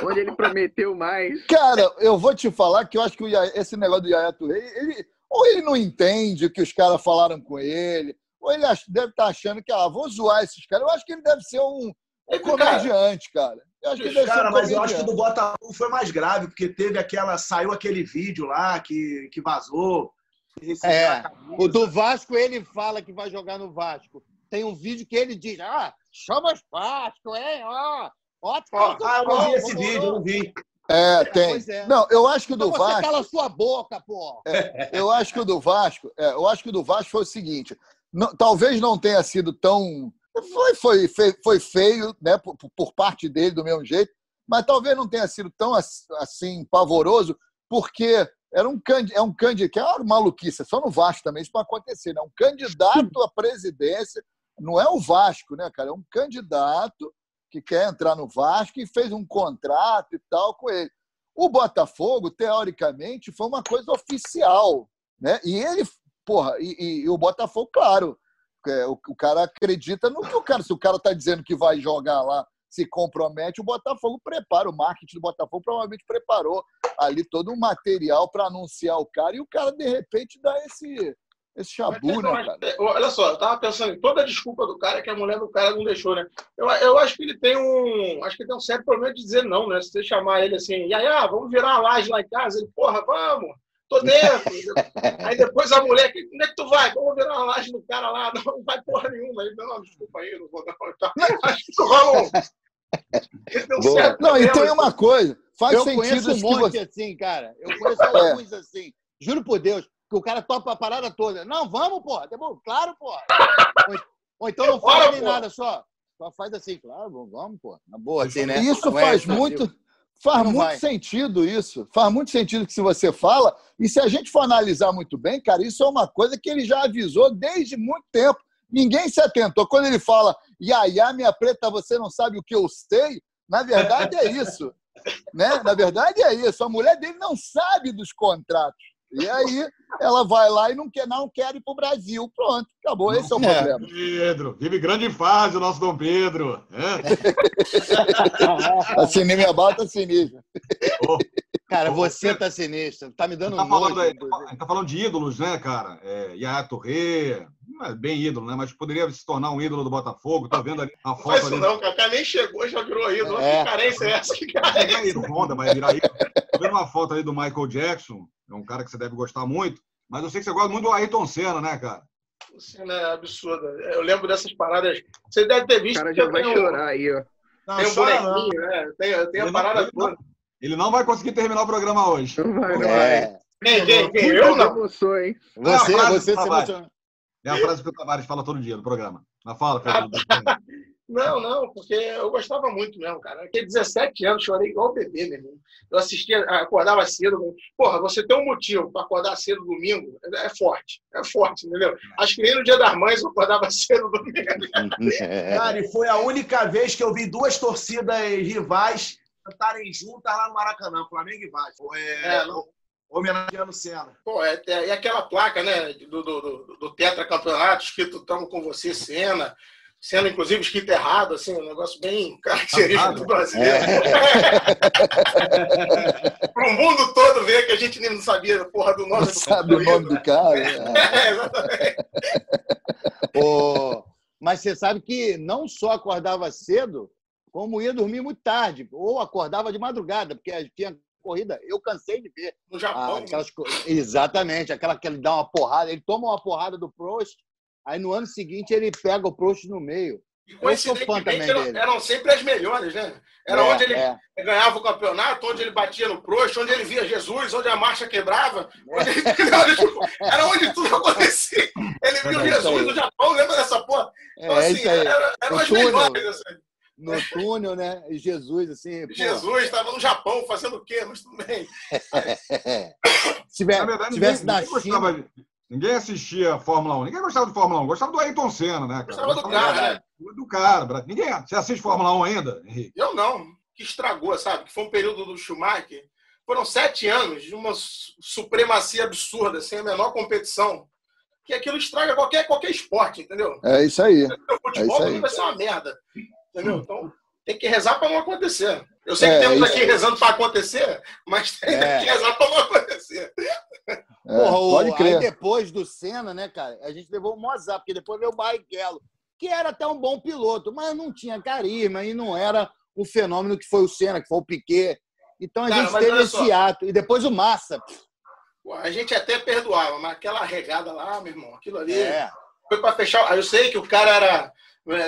Onde ele prometeu mais. Cara, eu vou te falar que eu acho que o Yaya- esse negócio do Yaya Touré, ele, ou ele não entende o que os caras falaram com ele, ou ele ach- deve estar achando que, ah, vou zoar esses caras. Eu acho que ele deve ser um, um É que, cara, comediante, cara. Eu acho que ele deve Cara, ser um mas eu acho que o comediante. do Botafogo foi mais grave, porque teve aquela. Saiu aquele vídeo lá que, que vazou. É. O do Vasco, ele fala que vai jogar no Vasco. Tem um vídeo que ele diz: ah, chama os Vasco, hein? Ó, ó, Ó, tá ah, eu não vi esse vídeo, eu não vi. É, tem. Pois é. Não, eu acho que o Então do você Vasco. cala sua boca, pô. Eu acho que o do Vasco, é, eu acho que o do Vasco foi o seguinte: não- talvez não tenha sido tão. Foi, foi, fe- foi feio, né, por, por parte dele, do mesmo jeito, mas talvez não tenha sido tão ass- assim pavoroso, porque era um candidato, é um candidato, que é uma maluquice, é só no Vasco também isso pode acontecer, né? Um candidato à presidência, não é o Vasco, né, cara? É um candidato que quer entrar no Vasco e fez um contrato e tal com ele. O Botafogo, teoricamente, foi uma coisa oficial, né? E ele, porra, e, e- e o Botafogo, claro, é, o, o cara acredita no que o cara, se o cara tá dizendo que vai jogar lá, se compromete, o Botafogo prepara, o marketing do Botafogo provavelmente preparou ali todo um material para anunciar o cara e o cara de repente dá esse esse chabu, né, cara? é, Olha só, eu tava pensando em toda a desculpa do cara que a mulher do cara não deixou, né? Eu, eu acho que ele tem um. Acho que ele tem um sério problema de dizer não, né? Se você chamar ele assim, Yaya, vamos virar uma laje lá em casa, ele, porra, vamos, tô dentro. aí depois a mulher, onde é que tu vai? Vamos virar uma laje no cara lá, não, não vai porra nenhuma. Ele, não, desculpa aí, não vou não. Então, acho que isso rola um. Ele tem um Boa. certo Não, e problema, tem uma coisa, faz eu sentido conheço um que monte você... assim, cara. Eu conheço É. alguns assim. Juro por Deus, que o cara topa a parada toda. Não, vamos, porra. Tá bom? Claro, porra. Ou, ou então não fala nem nada, só. Só faz assim, claro, vamos, vamos, porra. Na boa, assim, né? Isso Não é faz excessivo. muito, faz muito vai. sentido isso. Faz muito sentido que se você fala, e se a gente for analisar muito bem, cara, isso é uma coisa que ele já avisou desde muito tempo. Ninguém se atentou. Quando ele fala, Yaya, minha preta, você não sabe o que eu sei, na verdade é isso. né? Na verdade é isso. A mulher dele não sabe dos contratos. E aí ela vai lá e não quer, não quer ir para o Brasil. Pronto, acabou. Esse é o É. problema. Pedro, vive grande fase o nosso Dom Pedro. É? A cinema bata sinistra. Cara, você tá sinistro. Tá me dando Tá um falando, nojo. aí, tá falando de ídolos, né, cara? É, Yaya não é bem ídolo, né? Mas poderia se tornar um ídolo do Botafogo. Tô vendo ali a Não foto faz isso ali. não, Kaká nem chegou, já virou ídolo. É. Que carência é essa? Que Vai carência? virar ídolo, Honda vai virar ídolo. Tô vendo uma foto ali do Michael Jackson, é um cara que você deve gostar muito. Mas eu sei que você gosta muito do Ayrton Senna, né, cara? Cena é absurda. Eu lembro dessas paradas. Você deve ter O visto. cara que já vai tenho- chorar aí, ó. Não, Tem um chora não. bonequinho, né? Tem, tem a parada ele não- toda. Ele não vai conseguir terminar o programa hoje. Não vai, não. É. Quem, quem, quem? Eu não. emoções. Você, Não, a frase você se emociona. É a frase que o Tavares fala todo dia no programa. Mas fala, Pedro. Não, não, porque eu gostava muito mesmo, cara. Aqui 17 anos, chorei igual bebê, meu irmão. Eu assistia, acordava cedo. Porra, você tem um motivo para acordar cedo domingo, é forte. É forte, entendeu? Acho que nem no dia das mães eu acordava cedo domingo. Cara, e foi a única vez que eu vi duas torcidas rivais cantarem juntas lá no Maracanã, Flamengo e Vasco. É, É, não. homenageando o Senna. Pô, é, é, e aquela placa, né, do, do, do, do tetracampeonato, escrito Tamo com você, Senna. Sendo, inclusive, escrito errado, assim, um negócio bem característico do brasileiro. Para o mundo todo ver que a gente nem sabia a porra do nome Não do sabe o nome do cara. né? É, exatamente. Ô, mas você sabe que não só acordava cedo, como ia dormir muito tarde, ou acordava de madrugada, porque tinha corrida. Eu cansei de ver. No ah, Japão, aquelas co- Exatamente, aquela que ele dá uma porrada, ele toma uma porrada do Prost, aí no ano seguinte ele pega o Prost no meio. e coincidentemente também eram, eram sempre as melhores, né? Era É, onde ele é. ganhava o campeonato, onde ele batia no Prost, onde ele via Jesus, onde a marcha quebrava. Onde ele- tipo, era onde tudo acontecia. Ele viu É Jesus no Japão, lembra dessa porra? Então, É assim, isso aí. era- eram O as túnel. melhores. assim. No túnel, né? E Jesus, assim. Jesus estava no Japão fazendo o quê? Mas tudo bem. Se tiver- Na verdade, tivesse na ninguém China. gostava ninguém assistia Fórmula 1. Ninguém gostava de Fórmula 1. Gostava do Ayrton Senna, né, cara? Gostava do cara, né? Do cara. Ninguém. Você assiste Fórmula 1 ainda, Henrique? Eu não. que estragou, sabe? Que foi um período do Schumacher. Foram sete anos de uma su- supremacia absurda, sem a menor competição. Que aquilo estraga qualquer, qualquer esporte, entendeu? É isso aí. O futebol É isso aí. vai ser uma merda. Entendeu? Então, tem que rezar para não acontecer. Eu sei que É, temos isso aqui rezando para acontecer, mas tem É. que rezar para não acontecer. É, Porra, o- pode aí crer. depois do Senna, né, cara, a gente levou o Mozart, porque depois veio o Barrichello, que era até um bom piloto, mas não tinha carisma e não era o fenômeno que foi o Senna, que foi o Piquet. Então a Cara, gente teve esse só. ato. E depois o Massa. Pô, A gente até perdoava, mas aquela regada lá, meu irmão, aquilo ali É. foi para fechar. Aí Eu sei que o cara era,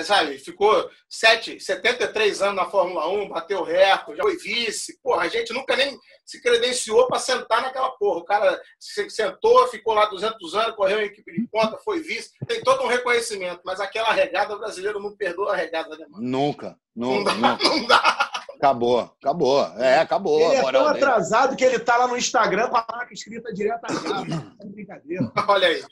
sabe, ficou sete, 73 anos na Fórmula 1, bateu recorde, já foi vice. Porra, a gente nunca nem se credenciou para sentar naquela porra. O cara se- sentou, ficou lá 200 anos, correu em equipe de ponta, foi vice. Tem todo um reconhecimento, mas aquela regada, o brasileiro não perdoa a regada, né, mano? Nunca. Não Nunca. dá, nunca. não dá. Acabou. Acabou. É, acabou. Ele é tão dele. atrasado que ele tá lá no Instagram com a placa escrita direto a Java. É brincadeira. Olha aí.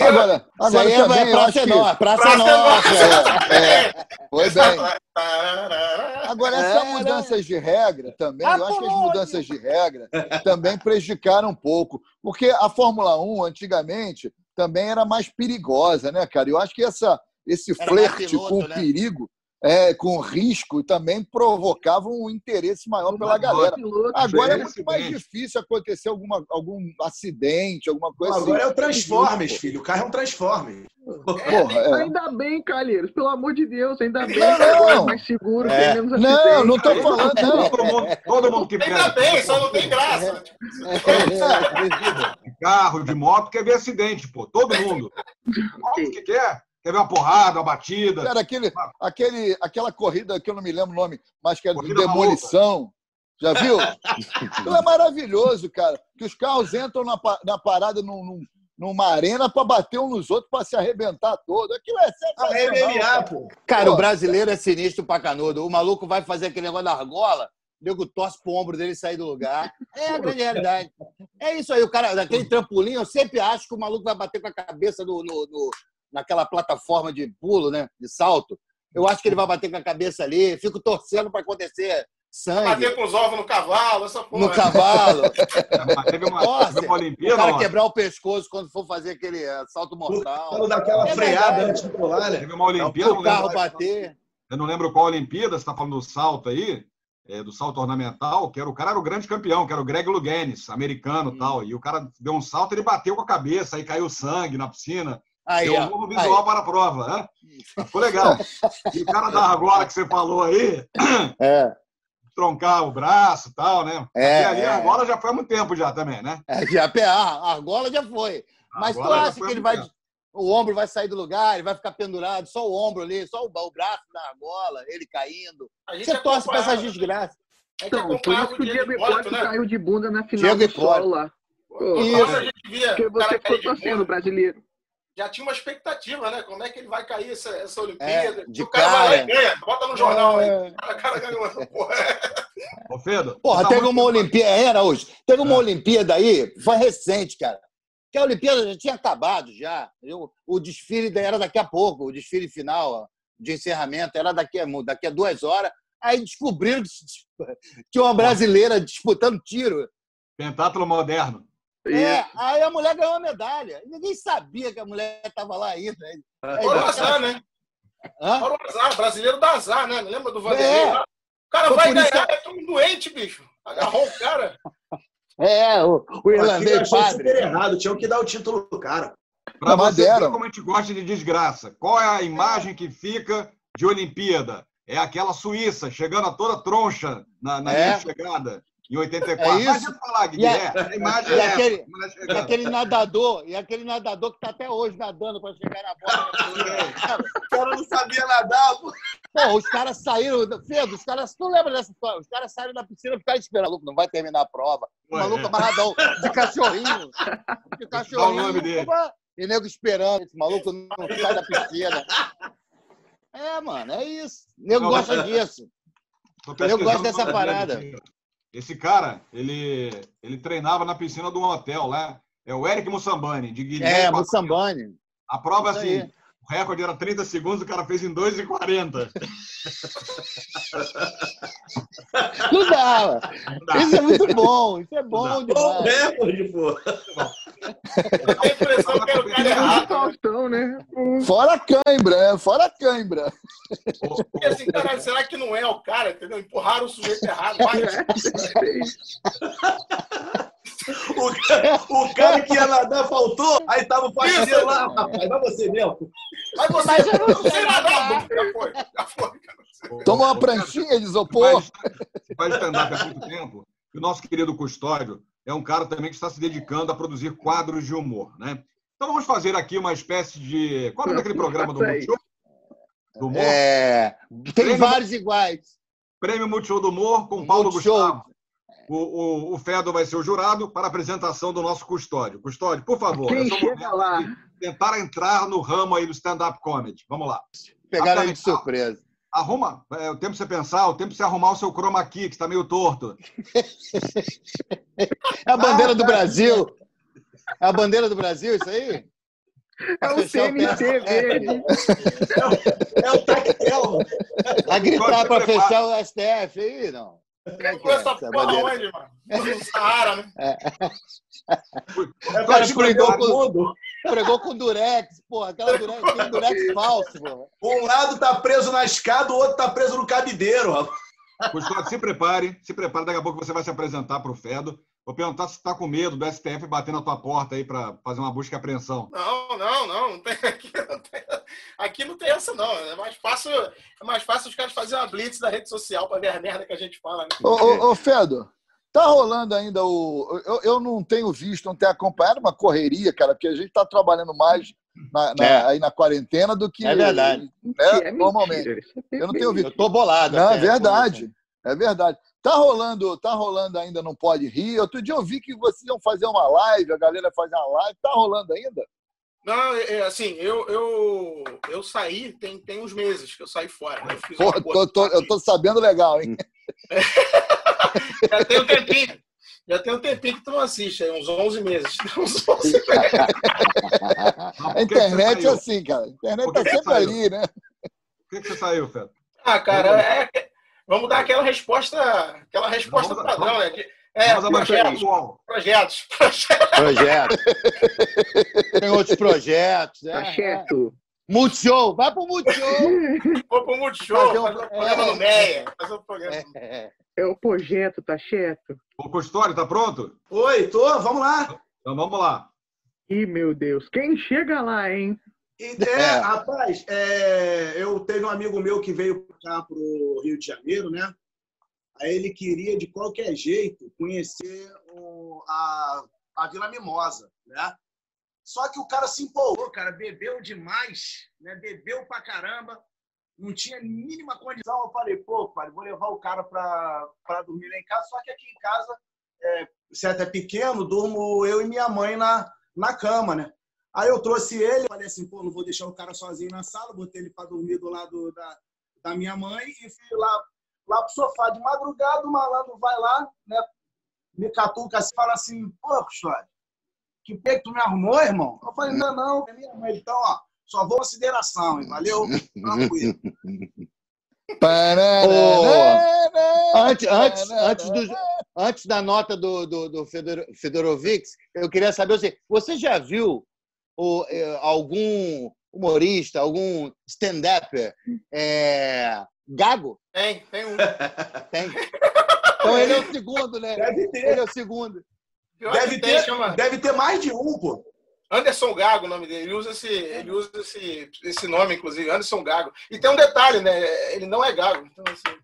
Agora, Isso agora aí é, também, é eu Praça é que... Nossa. Praça é Praça é Nossa. É, foi bem. Tararara. Agora, É, essas né? mudanças de regra também, eu acho que as mudanças de regra também prejudicaram um pouco. Porque a Fórmula 1, antigamente, também era mais perigosa, né, cara? Eu acho que essa, esse Era flerte piloto, com o né? perigo, é, com risco, também provocava um interesse maior pela galera. Agora é muito mais difícil acontecer alguma, algum acidente, alguma coisa assim. Agora é o Transformers, filho. O carro é um Transformers. Porra, é. Ainda bem, Calheiros, pelo amor de Deus, ainda bem. Não, que agora não. é mais seguro, É. tem menos Não, não tô falando, não. Todo mundo, todo mundo que Ainda pega bem, só não tem graça. de carro, de moto, quer ver acidente, pô. Todo mundo. Óbvio que quer. Quer ver uma porrada, uma batida. Cara, aquele, aquele, aquela corrida que eu não me lembro o nome, mas que era de Corrida demolição. Já viu? Aquilo é maravilhoso, cara. Que os carros entram na, na parada num, num- numa arena para bater uns nos outros, para se arrebentar todo. Aquilo é sensacional. MMA, cara. pô. Cara, Pô. o brasileiro é sinistro pra canudo. O maluco vai fazer aquele negócio da argola, o nego torce pro ombro dele sair do lugar. É a grande realidade. É isso aí, o cara, daquele trampolim, eu sempre acho que o maluco vai bater com a cabeça no, no- no- naquela plataforma de pulo, né? De salto. Eu acho que ele vai bater com a cabeça ali, fico torcendo para acontecer sangue Bater com os ovos no cavalo, essa porra. no cavalo. Teve uma, Nossa, teve uma O Olimpíada, cara quebrar o pescoço quando for fazer aquele eh, salto mortal. Quando dá aquela É freada verdade. antes de pular, né? teve uma Olimpíada, O carro bater. eu não lembro qual Olimpíada, você está falando do salto aí, é, do salto ornamental, que era o cara era o grande campeão, que era o Greg Louganis, americano e Hum. tal. E o cara deu um salto, ele bateu com a cabeça, aí caiu sangue na piscina. Aí, Deu um novo visual para a prova, né? Ficou legal. E o cara da argola que você falou aí, É. troncar o braço e tal, né? É, e ali é. a argola já foi há muito tempo já também, né? É, já, a argola já foi. Mas tu acha que ele vai. tempo. O ombro vai sair do lugar, ele vai ficar pendurado, só o ombro ali, só o, o braço da argola, ele caindo. A gente Você torce pra essas desgraças. A gente Então, por isso que o Diego de Hipólito, né? caiu de bunda na final Diego do Hipólito. sol lá. Quando Isso. a gente via Porque você ficou torcendo, brasileiro. Já tinha uma expectativa, né? Como é que ele vai cair essa, essa Olimpíada? É, de o cara, vai lá cara. e ganha, bota no jornal aí. É. O cara, cara ganhou porra. Ô, Fedo, Porra, tá teve muito- uma Olimpíada. É, Araújo, teve uma É. Olimpíada aí, foi recente, cara. Que a Olimpíada já tinha acabado já. Eu- o desfile era daqui a pouco, o desfile final ó, de encerramento era daqui a, daqui a duas horas. Aí descobriram que tinha uma brasileira disputando tiro. Pentátulo moderno. É, aí a mulher ganhou a medalha. Ninguém sabia que a mulher estava lá ainda. Aí, Fora o azar, né? Hã? Fora o azar. Brasileiro dá azar, né? Lembra do Vanderlei? É. O cara Foi vai por isso ganhar, é um doente, bicho. Agarrou o cara. É, o, o irlandês padre. super errado. Tinham que dar o título do cara. Pra Não, mas você ver como a gente gosta de desgraça. Qual é a imagem que fica de Olimpíada? É aquela Suíça chegando a toda troncha na, na É. chegada, em 84. É Mas isso. eu falar, E a- Guilherme. A imagem e é aquele- E aquele nadador, e aquele nadador que está até hoje nadando para chegar na bola. O cara não sabia nadar, pô. Pô, os caras saíram. Pedro, os caras. Tu lembra dessa história? Os caras saíram da piscina e ficaram esperando. Maluco, não vai terminar a prova. O maluco é. amarradão, de cachorrinho. De cachorrinho. nome dele. E nego esperando. Esse maluco não sai da piscina. É, mano, é isso. O nego Não, gosta mas- disso. Eu gosto o dessa parada. Esse cara, ele, ele treinava na piscina de um hotel lá. É o Eric Mussambani, de Guiné. É. Mussambani. A prova é Isso assim: aí. O recorde era 30 segundos, o cara fez em 2,40. Não dá. Isso é muito bom. Isso é bom Bom demais. recorde, pô. A impressão que era o cara errado. Né? Fora a cãibra, né? Fora a cãibra. Porque assim, caralho, será que não é o cara, entendeu? Empurraram o sujeito errado. Vai. O cara, o cara que ia nadar faltou, aí tava o faxineiro lá, rapaz, vai você mesmo. Mas você Mas eu não não sei sei nadar. Já foi, já foi. Toma uma pranchinha de isopor. Você faz stand-up há muito tempo. O nosso querido Custódio é um cara também que está se dedicando a produzir quadros de humor, né? Então vamos fazer aqui uma espécie de. Qual é daquele programa do Multishow? Do humor? É, tem vários iguais. Prêmio Multishow do Humor com Paulo Multishow. Gustavo. O, o, o Fedo vai ser o jurado para a apresentação do nosso Custódio. Custódio, por favor. Quem é chega lá? Tentar entrar no ramo aí do stand-up comedy. Vamos lá. Pegaram ele de surpresa. Arruma, é o tempo de você pensar, o tempo de você arrumar o seu chroma key, que está meio torto. É a bandeira do Brasil. É a bandeira do Brasil, isso aí? É o CNT verde. É o tactel. Vai gritar para fechar o STF aí, não? É que é essa porra onde, mano? No Saara, né? É pra pregou escrever com, tudo. Pregou com durex, porra. Aquela durex, aquele durex falso, porra. Um lado tá preso na escada, o outro tá preso no cabideiro, rapaz. Custódio, se prepare, se prepare, daqui a pouco você vai se apresentar para o Fedo. Vou perguntar se você está com medo do STF bater na tua porta aí para fazer uma busca e apreensão. Não, não, não, não tem, aqui, não tem, aqui não tem essa, não. É mais fácil, é mais fácil os caras fazerem uma blitz na rede social para ver a merda que a gente fala. Né? Ô, ô, ô, Fedo, tá rolando ainda o. Eu, eu não tenho visto, não tenho acompanhado uma correria, cara, porque a gente tá trabalhando mais na- na- É. aí na quarentena do que. É verdade. né, É normalmente. é Eu não tenho visto. Eu tô bolado. Não, é verdade. É verdade. Tá rolando, tá rolando ainda, não pode rir. Outro dia eu vi que vocês iam fazer uma live, a galera ia fazer uma live. Tá rolando ainda? Não, é, é, assim, eu, eu, eu saí, tem, tem uns meses que eu saí fora. né? Eu uma tô, tô- eu tô sabendo legal, hein? Já tem um tempinho. Já tem um tempinho que tu não assiste, aí, uns 11 meses. Uns 11 meses. A internet é assim, cara. A internet tá sempre saiu? ali, né? Por que, que você saiu, Fedo? Ah, cara, é- vamos dar aquela resposta, aquela resposta Vamos padrão, né? De- é, abaixar projetos, projetos, projetos. Projeto. Tem outros projetos. Tá É, certo. Multishow. Vai pro Multishow. Vou pro Multishow, Fazer um- fazer um programa é. no Meia. Fazer um programa. É. É o projeto, tá certo? O Custódio, tá pronto? Oi, tô, vamos lá. Então vamos lá. Ih, meu Deus. Quem chega lá, hein? E, é, rapaz, é, eu tenho um amigo meu que veio pra cá pro Rio de Janeiro, né? Aí ele queria, de qualquer jeito, conhecer o- a, a Vila Mimosa, né? Só que o cara se empolgou, cara, bebeu demais, né? Bebeu pra caramba, não tinha mínima condição. Eu falei, pô, pai, vou levar o cara pra, pra dormir lá em casa, só que aqui em casa, é, você é pequeno, durmo eu e minha mãe na, na cama, né? Aí eu trouxe ele, falei assim, pô, não vou deixar o cara sozinho na sala, botei ele para dormir do lado da, da minha mãe e fui lá, lá pro sofá. De madrugada, o malandro vai lá, né, me catuca assim, fala assim, pô, Custódio, que pé que tu me arrumou, irmão? Eu falei, não, não, é minha mãe. Então, ó, só vou consideração, hein? valeu? Tranquilo. Antes, antes, antes, do- antes da nota do, do, do Fedor, Fedorovics, eu queria saber assim, você já viu o, eh, algum humorista, algum stand-up é, gago? Tem, tem um. Tem. Então ele é o segundo, né? Deve ter. Ele é o segundo. Deve tem, ter, deve ter mais de um, pô. Anderson Gago, o nome dele. Ele usa esse, ele usa esse, esse nome, inclusive, Anderson Gago. E tem um detalhe, né? Ele não é Gago. Então, assim,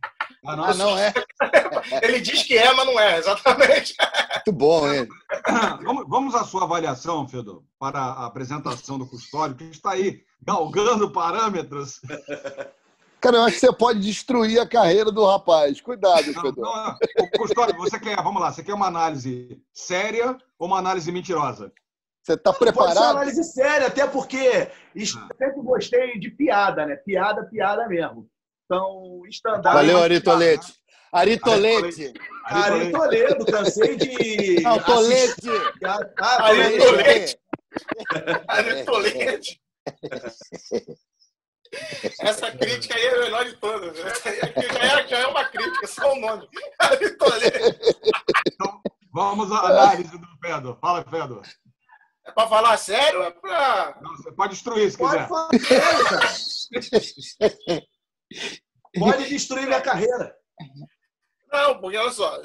Ah, Ah, não é? ele diz que é, mas não é, exatamente. Muito bom ele. Vamos, vamos à sua avaliação, Fedor, para a apresentação do Custódio, que está aí galgando parâmetros. Cara, eu acho que você pode destruir a carreira do rapaz. Cuidado, Não, Fedor. não, não. Ô, Custódio, você quer, vamos lá, você quer uma análise séria ou uma análise mentirosa? Você está Pode ser uma preparado? análise séria, até porque est- sempre gostei de piada, né? Piada, piada mesmo. Então, stand-up. Valeu, Ari Tolete. Ari Tolete. Ari Toledo, cansei de. Não, Tolete. Ah, Ari Ari Tolete. É. Ari Tolete. Essa crítica aí é a melhor de todas. Aqui já, é, já é uma crítica, só o nome. Vitória. Então, vamos à análise do Fedor. Fala, Fedor. É pra falar sério ou é pra. Não, você pode destruir se Pode quiser. fazer, cara. Pode destruir minha carreira. Não, porque olha só,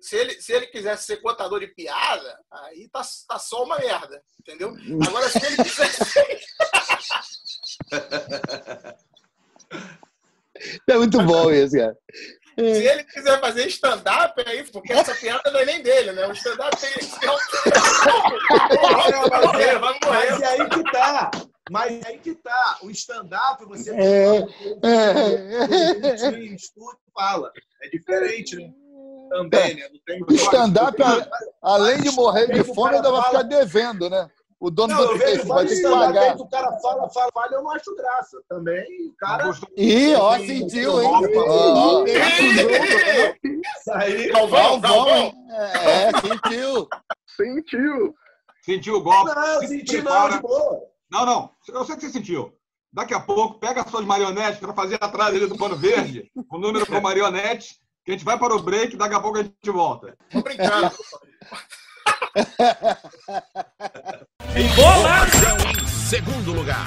se ele, se ele quisesse ser contador de piada, aí tá, tá só uma merda, entendeu? Agora, se ele quisesse ser. É muito bom isso, cara. Se ele quiser fazer stand-up, é isso, porque essa piada não é nem dele, né? O stand-up tem que ser um. Vai morrer, vai morrer. Mas é aí que tá. Mas é aí que tá. O stand-up, você É, em estúdio fala. É diferente, né? Também, né? Não tem O stand-up, além de morrer de fome, ainda vai ficar devendo, né? O dono Não, do vejo texto vai ter que aí pagar. o cara fala, fala, fala, eu não acho graça. Também, o cara. Ih, ó, sentiu, hein? Ó, Isso aí. Galvão, Galvão, Galvão. hein? É, sentiu. Sentiu. Sentiu o golpe? Não, se senti não, prepara. de boa. Não, não. Eu sei que você sentiu. Daqui a pouco, pega as suas marionetes para fazer atrás ali do pano verde, o número com marionetes, que a gente vai para o break, daqui a pouco a gente volta. Tô Informação em segundo lugar.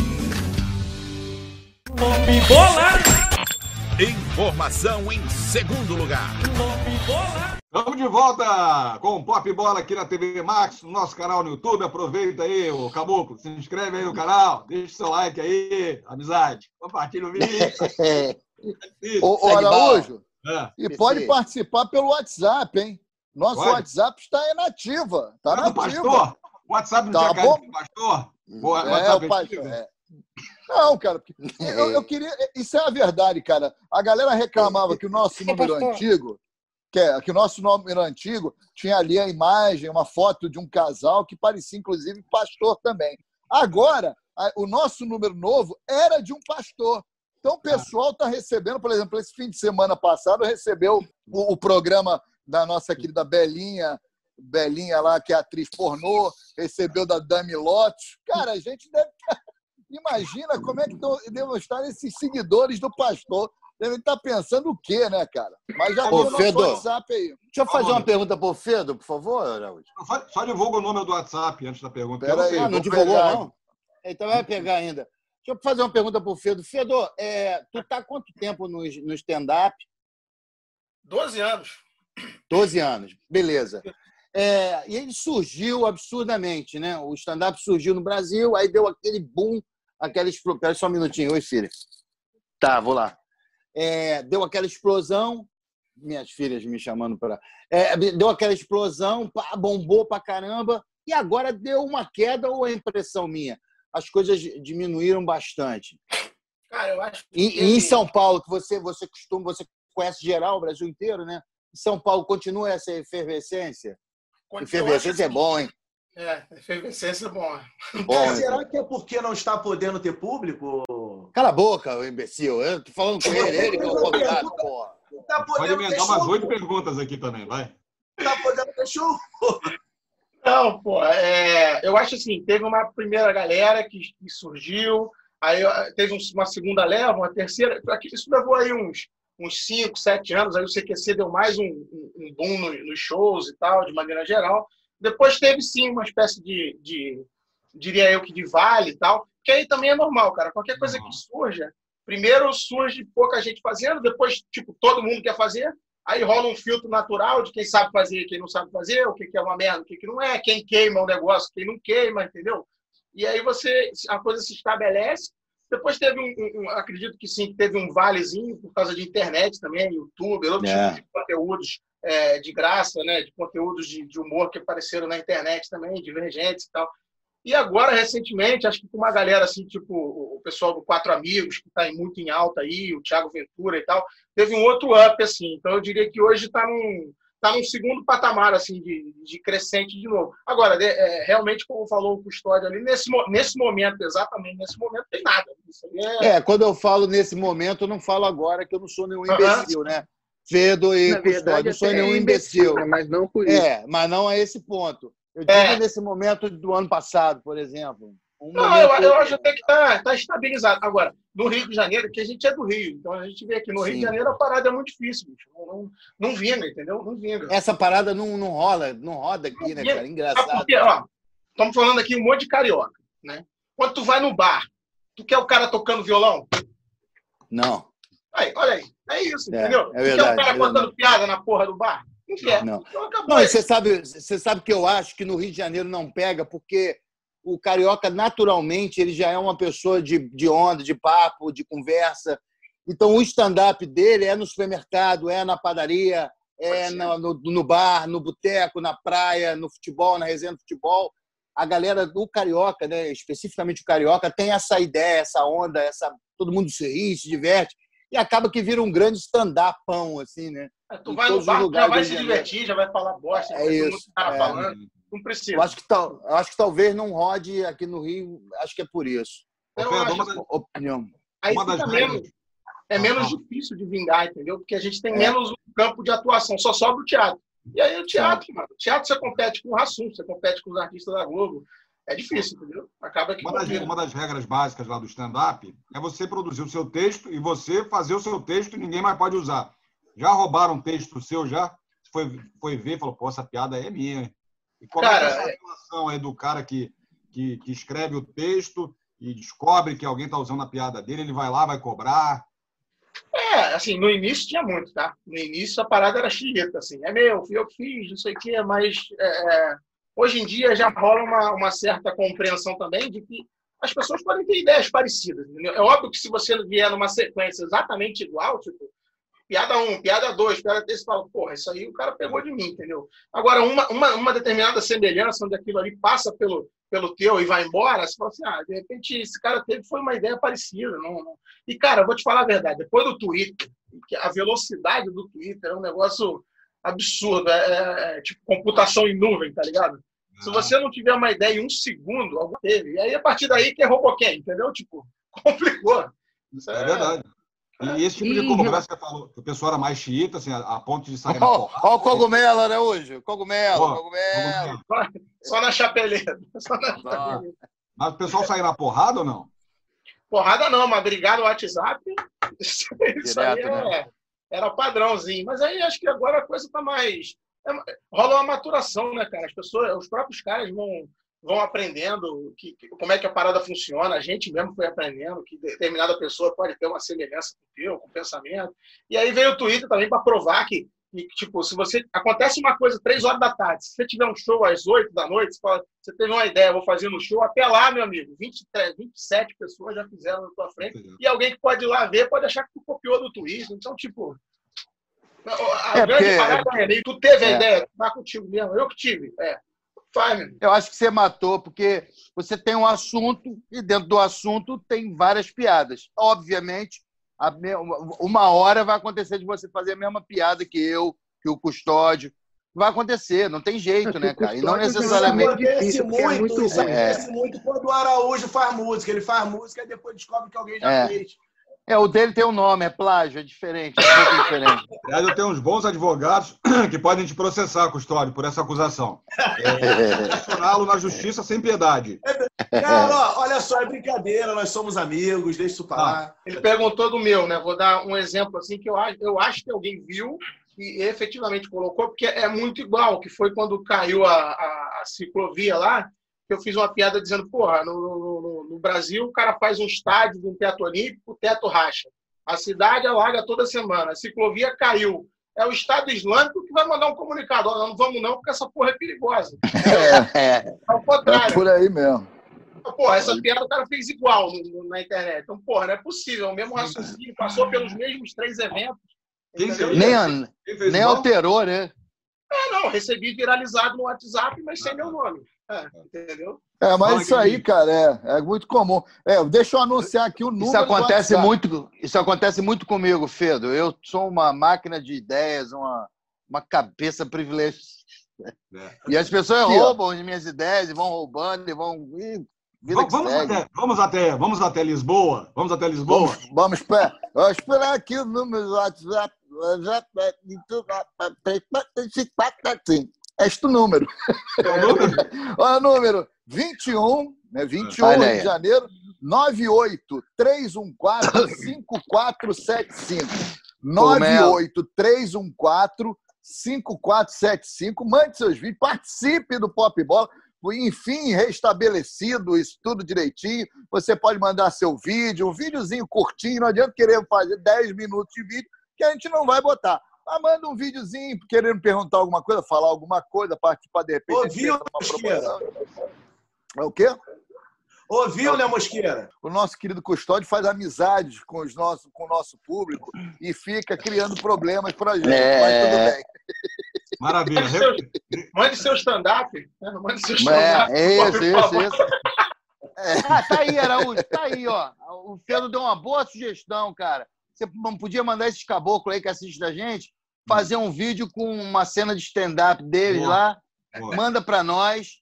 Informação em segundo lugar. Estamos de volta com o Pop Bola aqui na TV Max, no nosso canal no YouTube. Aproveita aí, o Caboclo, se inscreve aí no canal, deixa o seu like aí, amizade. Compartilha o vídeo. Ô, ô, Araújo, É. e pode participar pelo WhatsApp, hein? Nosso Pode. WhatsApp está inativa. Está Tá nativa. pastor? O WhatsApp não Tá tinha caído bom. pastor? O É, WhatsApp o pai- antigo? é. Não, cara, porque eu, eu queria. Isso é a verdade, cara. A galera reclamava que o nosso número antigo, que, é, que o nosso número antigo tinha ali a imagem, uma foto de um casal que parecia, inclusive, pastor também. Agora, a- o nosso número novo era de um pastor. Então, o pessoal está recebendo, por exemplo, esse fim de semana passado, recebeu o, o programa da nossa querida Belinha, Belinha lá, que é atriz pornô, recebeu da Dami Lotus. Cara, a gente deve. Imagina como é que devem estar esses seguidores do pastor. Devem estar pensando o quê, né, cara? Mas já Ô, tem o. WhatsApp aí. Deixa eu fazer uma pergunta pro Fedo, por favor, Araújo. Só, só divulga o número do WhatsApp antes da pergunta. Pera não aí. Ah, não divulgou, não? Então vai pegar ainda. Deixa eu fazer uma pergunta pro Fedo. Fedo, é, tu tá há quanto tempo no, no stand-up? 12 anos. 12 anos, beleza. É, e ele surgiu absurdamente, né? O stand-up surgiu no Brasil, aí deu aquele boom, aquela explosão. Só um minutinho, oi, filha. Tá, vou lá. É, deu aquela explosão, minhas filhas me chamando para. deu aquela explosão, pá, bombou pra caramba, e agora deu uma queda ou é impressão minha? As coisas diminuíram bastante. Cara, eu acho que. E, em São Paulo, que você, você costuma, você conhece geral, o Brasil inteiro, né? Em São Paulo continua essa efervescência? Efervescência é bom, hein? É, efervescência é bom. Bom, hein? Será que é porque não está podendo ter público? Cala a boca, imbecil. Eu tô falando com ele, ele que é o convidado, porra. Tá Pode podendo ter emendar umas oito perguntas aqui também, vai. Não tá podendo ter show. Não, pô, é, eu acho assim, teve uma primeira galera que, que surgiu, aí teve um- uma segunda leva, uma terceira, aqui- isso levou aí uns, uns cinco, sete anos, aí o CQC deu mais um, um- um boom no- nos shows e tal, de maneira geral. Depois teve sim uma espécie de, de diria eu que de vale e tal, que aí também é normal, cara. Qualquer coisa que surja, primeiro surge pouca gente fazendo, depois, tipo, todo mundo quer fazer, aí rola um filtro natural de quem sabe fazer, quem não sabe fazer, o que que é uma merda, o que que não é, quem queima o negócio, quem não queima, entendeu? E aí você, a coisa se estabelece. Depois teve um, um- acredito que sim, teve um valezinho por causa de internet também, YouTube, outros É. tipos de conteúdos é, de graça, né, de conteúdos de, de humor que apareceram na internet também, divergentes e tal. E agora, recentemente, acho que com uma galera assim, tipo o pessoal do Quatro Amigos, que está muito em alta aí, o Thiago Ventura e tal, teve um outro up, assim. Então eu diria que hoje está num, tá num segundo patamar, assim, de, de crescente de novo. Agora, é, realmente, como falou o Custódio ali, nesse, nesse momento, exatamente nesse momento, tem nada. É... é... quando eu falo nesse momento, eu não falo agora que eu não sou nenhum imbecil, uh -huh. né? Fedo e Na Custódio, não sou nenhum imbecil. imbecil. Mas não por isso. É, mas não a esse ponto. Eu digo é. nesse momento do ano passado, por exemplo. Um não, eu, eu acho até que está tá estabilizado. Agora, no Rio de Janeiro, que a gente é do Rio, então a gente vê aqui no Sim. Rio de Janeiro a parada é muito difícil, bicho. Não, não, vinga, entendeu? Não vinga. Essa parada não, não rola, não roda aqui, não né, cara? Engraçado. Porque, ó, estamos falando aqui um monte de carioca, né? Quando tu vai no bar, tu quer o cara tocando violão? Não. Aí, olha aí, é isso, é, entendeu? É verdade, tu quer o cara é contando piada na porra do bar? Não quer. Não, então, não você sabe, você sabe que eu acho que no Rio de Janeiro não pega, porque o carioca, naturalmente, ele já é uma pessoa de, de onda, de papo, de conversa. Então, o stand-up dele é no supermercado, é na padaria, é no, no, no bar, no boteco, na praia, no futebol, na resenha do futebol. A galera do carioca, né, especificamente o carioca, tem essa ideia, essa onda, essa todo mundo se ri, se diverte e acaba que vira um grande stand-upão, assim, né? É, tu vai no bar, já vai se divertir, já vai falar bosta, é isso, cara é. falando. Não precisa. Eu acho, que tal, acho que talvez não rode aqui no Rio, acho que é por isso. Eu acho, uma opinião. Aí uma fica menos, é menos difícil de vingar, entendeu? Porque a gente tem é. menos um campo de atuação, só sobra o teatro. E aí o teatro, mano, o teatro você compete com o Rassum, você compete com os artistas da Globo. É difícil, entendeu? Acaba que. Uma das, uma das regras básicas lá do stand-up é você produzir o seu texto e você fazer o seu texto e ninguém mais pode usar. Já roubaram um texto seu já? Foi, foi ver e falou, pô, essa piada é minha. E como cara, é essa é relação aí do cara que, que, que escreve o texto e descobre que alguém está usando a piada dele, ele vai lá, vai cobrar? É, assim, no início tinha muito, tá? No início a parada era xiita, assim, é meu, fui eu que fiz, não sei o quê, mas é, é, hoje em dia já rola uma, uma certa compreensão também de que as pessoas podem ter ideias parecidas. Entendeu? É óbvio que se você vier numa sequência exatamente igual, tipo, piada 1, um, piada 2, piada 3, você fala, porra, isso aí o cara pegou de mim, entendeu? Agora, uma, uma, uma determinada semelhança, onde aquilo ali passa pelo, pelo teu e vai embora, você fala assim, ah, de repente esse cara teve foi uma ideia parecida. Não, não. E, cara, vou te falar a verdade, depois do Twitter, a velocidade do Twitter é um negócio absurdo, é, é, é tipo computação em nuvem, tá ligado? Se você não tiver uma ideia em um segundo, algum teve. E aí, a partir daí, que é quem, entendeu? Tipo, complicou. Isso é, é verdade. E esse tipo de conversa que falou, que o pessoal era mais xiita, assim, a, a ponto de sair oh, na Olha o cogumelo, né, hoje? Cogumelo, oh, cogumelo. Só na chapeleta. Só na chapeleta. Mas o pessoal sair na porrada ou não? Porrada não, mas brigar no WhatsApp, isso, Direto, aí é, né? era padrãozinho. Mas aí acho que agora a coisa está mais. É, rola uma maturação, né, cara? As pessoas, os próprios caras vão vão aprendendo que, que, como é que a parada funciona. A gente mesmo foi aprendendo que determinada pessoa pode ter uma semelhança com o teu, com o pensamento. E aí veio o Twitter também para provar que, que, tipo, se você acontece uma coisa três horas da tarde, se você tiver um show às oito da noite, você, fala, você teve uma ideia, vou fazer no show, até lá, meu amigo, 23, 27 pessoas já fizeram na tua frente. E alguém que pode ir lá ver pode achar que tu copiou do Twitter. Então, tipo, a é grande porque... parada é, tu teve a é. ideia, tá contigo mesmo, eu que tive. É. Eu acho que você matou, porque você tem um assunto e dentro do assunto tem várias piadas. Obviamente, uma hora vai acontecer de você fazer a mesma piada que eu, que o custódio. Vai acontecer, não tem jeito, né, cara? E não necessariamente. Isso acontece muito, é muito, isso acontece muito quando o Araújo faz música. Ele faz música e depois descobre que alguém já é. fez. É, o dele tem um nome, é plágio, é diferente, é diferente. Aliás, eu tenho uns bons advogados que podem te processar, Custódio, por essa acusação. É, na justiça sem piedade. Cara, olha só, é brincadeira, nós somos amigos, deixa isso falar. Ah, ele perguntou do meu, né? Vou dar um exemplo assim que eu acho, eu acho que alguém viu e efetivamente colocou, porque é muito igual, que foi quando caiu a, a, a ciclovia lá, eu fiz uma piada dizendo, porra, no, no, no, Brasil o cara faz um estádio de um teto olímpico, o teto racha. A cidade alaga toda semana, a ciclovia caiu. É o Estado Islâmico que vai mandar um comunicado. Ó, não vamos não, porque essa porra é perigosa. É, é. Ao contrário. É por aí mesmo. Porra, essa piada o cara fez igual no, na internet. Então, porra, não é possível. O mesmo raciocínio passou pelos mesmos três eventos. Nem, nem alterou, né? É, Não, recebi viralizado no WhatsApp, mas sem meu nome. É, entendeu? É, mas isso aí, cara, é, é muito comum. É, deixa eu anunciar aqui o número. Isso acontece muito, isso acontece muito comigo, Fedo. Eu sou uma máquina de ideias, uma, uma cabeça privilegiada. E as pessoas Aqui, ó. roubam as minhas ideias e vão roubando e vão. Ih, vida que Vamos segue. até, vamos, até, vamos até Lisboa. Vamos até Lisboa. Vamos, vamos esperar. Esperar aqui o número do WhatsApp. É tudo, assim. É este o número. Olha o número 21, né? 21 Olha de Janeiro, 983145475. Como é? 983145475. Mande seus vídeos, participe do Pop Bola. Enfim, restabelecido isso tudo direitinho. Você pode mandar seu vídeo, um videozinho curtinho. Não adianta querer fazer 10 minutos de vídeo, que a gente não vai botar. Mas manda um videozinho querendo perguntar alguma coisa, falar alguma coisa, participar de repente. Ouviu, Mosqueira? É o quê? Ouviu, né, Mosqueira? O nosso querido Custódio faz amizades com, os nossos, com o nosso público e fica criando problemas pra gente. É. Mas tudo bem. Maravilha. Mande seu, mande seu stand-up. né? Mande seu É, stand-up. isso, isso, favor. isso. Ah, tá aí, Araújo, tá aí, ó. O Pedro deu uma boa sugestão, cara. Você não podia mandar esses caboclos aí que assistem da gente fazer um vídeo com uma cena de stand-up deles Boa. lá, Boa. manda pra nós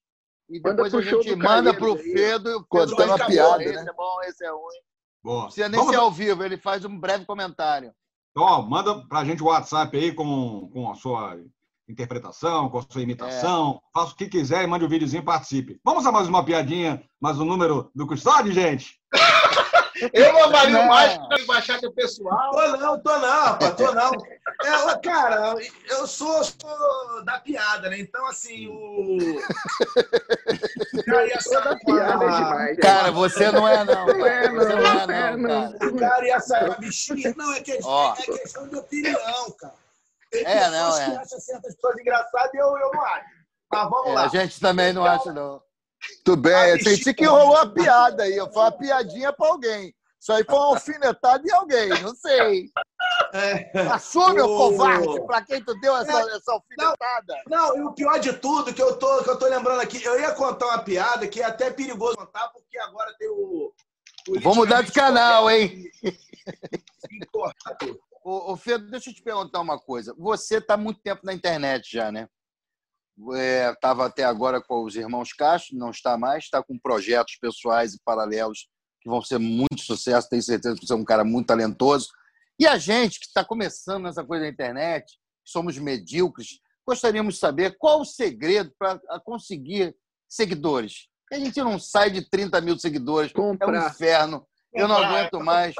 e depois a gente manda e o Fedo Contando ficar, piada, "Pô, Esse né?" é bom, esse é ruim. Boa. Não precisa nem Vamos- ser ao vivo, ele faz um breve comentário. Então, ó, manda pra gente o WhatsApp aí com, com a sua interpretação, com a sua imitação. Faça o que quiser e mande um videozinho e participe. Vamos a mais uma piadinha, mais um número do Custódio, gente? Eu não avalio Não. mais para que é pessoal. Tô não, tô não, rapaz, tô não. É, cara, eu sou, sou da piada, né? Então, assim, o. Cara ia sair com é a-? Cara, você não é não, Não é, cara. Você não é não, é, não, não. cara. O cara ia sair com a bichinha. Não, é questão, Ó. é questão de opinião, cara. Tem É, pessoas não, que é. acham certas coisas engraçadas e eu, eu não acho. Mas vamos É, lá. a gente também não acha, não. Tudo bem. A Eu senti que rolou uma piada aí. Falei uma piadinha pra alguém. Isso aí foi uma alfinetada em alguém, não sei. É. Assume, O- covarde, pra quem tu deu essa, essa alfinetada. Não, e o pior de tudo que eu tô, que eu tô lembrando aqui, eu ia contar uma piada que é até perigoso contar, porque agora tem o. o Vou mudar de canal, hein? Ô, ô Pedro, deixa eu te perguntar uma coisa. Você há muito tempo na internet já, né? Estava até agora com os irmãos Castro, não está mais, está com projetos pessoais e paralelos que vão ser muito sucesso, tenho certeza que você é um cara muito talentoso. E a gente que está começando nessa coisa da internet, somos medíocres, gostaríamos de saber qual o segredo para conseguir seguidores. A gente não sai de 30 mil seguidores, é um Comprar. inferno, eu não Comprar, aguento mais.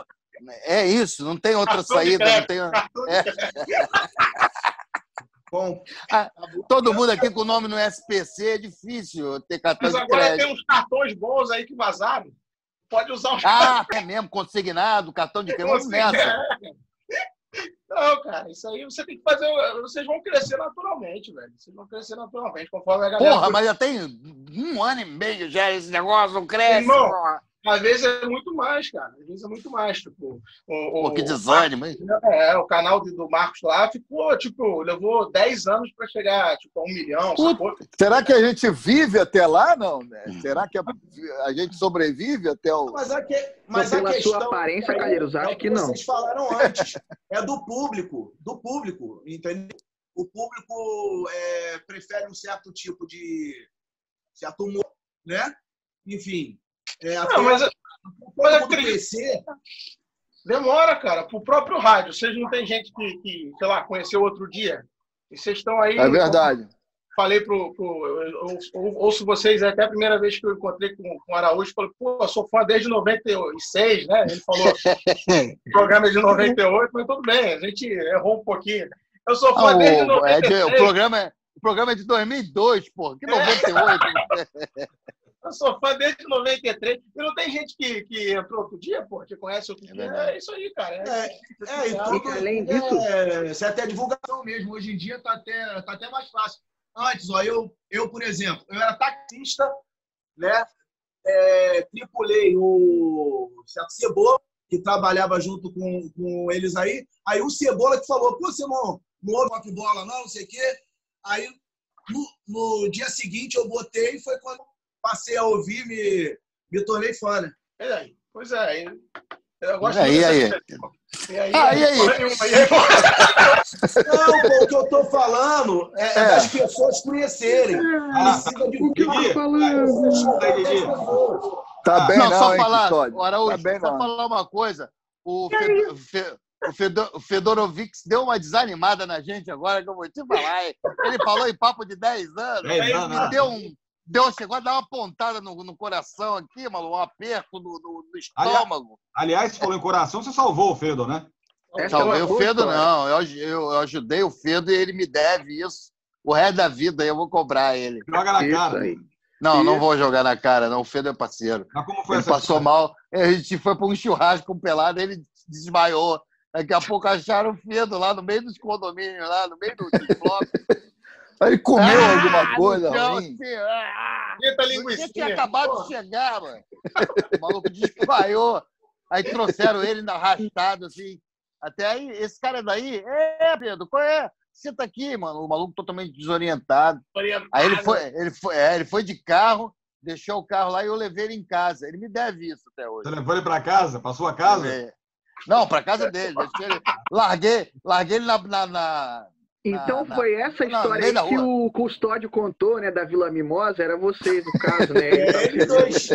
É isso, não tem outra Cartão saída, não tem. É. crédito. Bom, Todo mundo aqui com o nome no SPC é difícil ter cartão Mas agora tem uns cartões bons aí que vazaram. Pode usar os Ah, é mesmo, consignado, cartão de crédito. Vamos nessa. Não, cara, isso aí você tem que fazer. Vocês vão crescer naturalmente, velho. Vocês vão crescer naturalmente, conforme a galera. Porra, mas já tem um ano e meio já esse negócio, não cresce. Irmão, porra. Às vezes é muito mais, cara. Às vezes é muito mais. Tipo, o, Pô, o- que desânimo, hein? É, o canal do Marcos lá ficou, tipo, levou 10 anos pra chegar, tipo, a um milhão, sacou? Será que a gente vive até lá, não? né? Será que a, a gente sobrevive até o. mas a, que, mas a pela sua questão. aparência, Calheiros, é acho o que não. Vocês falaram antes. É do público. Do público, entendeu? O público é, prefere um certo tipo de. certo humor, né? Enfim. É, Não, até mas, todo mas acredito- crescer. demora, cara, pro próprio rádio. Vocês não tem gente que, que, sei lá, conheceu outro dia? E vocês estão aí. É verdade. Falei pro. pro eu, eu- eu ouço vocês, é até a primeira vez que eu encontrei com, com o Araújo. Falei, pô, eu sou fã desde 96, né? Ele falou, o programa é de 98, mas tudo bem, a gente errou um pouquinho. Eu sou fã Ah, desde o, é de- 96. o programa é, o programa é de 2002, pô. Que 98. Eu sou fã desde 93. E não tem gente que, que entrou outro dia, pô, que conhece outro dia. verdade. É isso aí, cara. É, é, e tudo, além disso- é, isso é até divulgação mesmo. Hoje em dia tá até, tá até mais fácil. Antes, ó, eu, eu, por exemplo, eu era taxista, né? É, tripulei o certo Cebola, que trabalhava junto com, com eles aí. Aí o Cebola que falou, pô, você não, não ouve rock bola, não, não sei o quê. Aí no, no dia seguinte eu botei e foi quando passei a ouvir, me, me tornei fã, né? É aí. Pois é. Eu gosto E aí, muito aí? E aí? Ah, e aí? Aí? Não, pô, o que eu tô falando é, é É. das pessoas conhecerem. Precisa de um Gui, Tá bem, não, não, só hein, falar, Custódio? Araújo, Tá bem, só não. falar uma coisa. O, Fedor, Fe- o, Fedor, o Fedorovic deu uma desanimada na gente agora, que eu vou te falar. Ele falou em papo de 10 anos. 10 anos, e né? deu um. Deu, chegou a dar uma pontada no, no coração aqui, maluco, um aperto no, no- no estômago. Aliás, você falou em coração, você salvou o Fedor, né? É Salvei uma o Fedo, história. não. Eu, eu, eu ajudei o Fedo e ele me deve isso. O resto da vida eu vou cobrar ele. Joga na Isso cara. aí. Não, não vou jogar na cara, não. O Fedo é parceiro. Mas como foi Ele essa passou história? mal. A gente foi para um churrasco com pelado, ele desmaiou. Daqui a pouco acharam o Fedo lá no meio dos condomínios, lá no meio do dos blocos. Ele comeu Ah, alguma coisa chão, ruim? assim, ah, linguiça. tinha acabado de chegar, mano. O maluco desmaiou. Aí trouxeram ele na arrastado, assim. Até aí, esse cara daí, é, Pedro, qual é? Senta aqui, mano. O maluco totalmente desorientado. Aí ele foi, ele foi, é, ele foi de carro, deixou o carro lá e eu levei ele em casa. Ele me deve isso até hoje. Você levou ele pra casa, pra sua casa? Levei. Não, pra casa dele. ele- larguei, larguei ele na. na, na- Então na- foi essa não, história da aí que o custódio contou, né, da Vila Mimosa, era vocês, no caso, né? É, eles dois.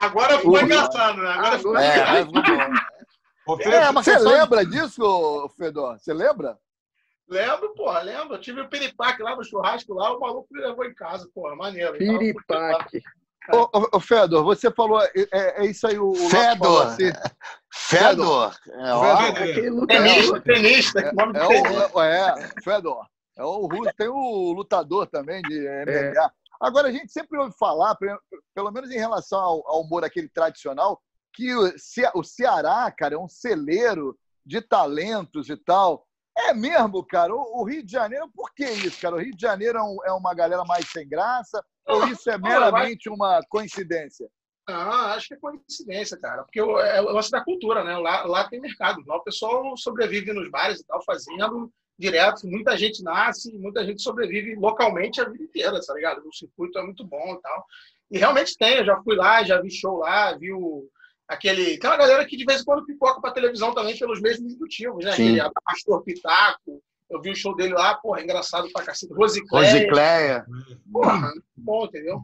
Agora ficou engraçado, né? Agora ficou Agora- É, engraçado. mas ficou. Ô, Fedor, É, uma Você lembra disso, Fedor? Você lembra? Lembro, porra, lembro. Eu tive o piripaque lá no churrasco lá, o maluco me levou em casa, porra, maneiro. Então, Piripaque. Ô, ô, ô, Fedor, você falou. É, é isso aí, o. Fedor. falou assim, Fedor. É, ó. Fedor. Aquele Tenista, lutador. tenista, que nome É, de tenista. é, Fedor. É o russo. Tem o lutador também de MMA. Agora, a gente sempre ouve falar, pelo menos em relação ao, ao humor aquele tradicional, que o, Ce- o Ceará, cara, é um celeiro de talentos e tal. É mesmo, cara? O, o Rio de Janeiro, por que isso, cara? O Rio de Janeiro é, um- é uma galera mais sem graça? Ou isso é meramente uma coincidência? Não, acho que é coincidência, cara. Porque o- é o lance da cultura, né? Lá, lá tem mercado. Lá o pessoal sobrevive nos bares e tal, fazendo direto. Muita gente nasce, muita gente sobrevive localmente a vida inteira, tá ligado? O circuito é muito bom e tal. E realmente tem, eu já fui lá, já vi show lá, vi o, aquele. Tem uma galera que de vez em quando pipoca pra televisão também pelos mesmos motivos, né? Sim. Aquele Pastor Pitaco. Eu vi o show dele lá, porra, engraçado pra cacete. Rosicléia. Rosicléia. Porra, muito bom, entendeu?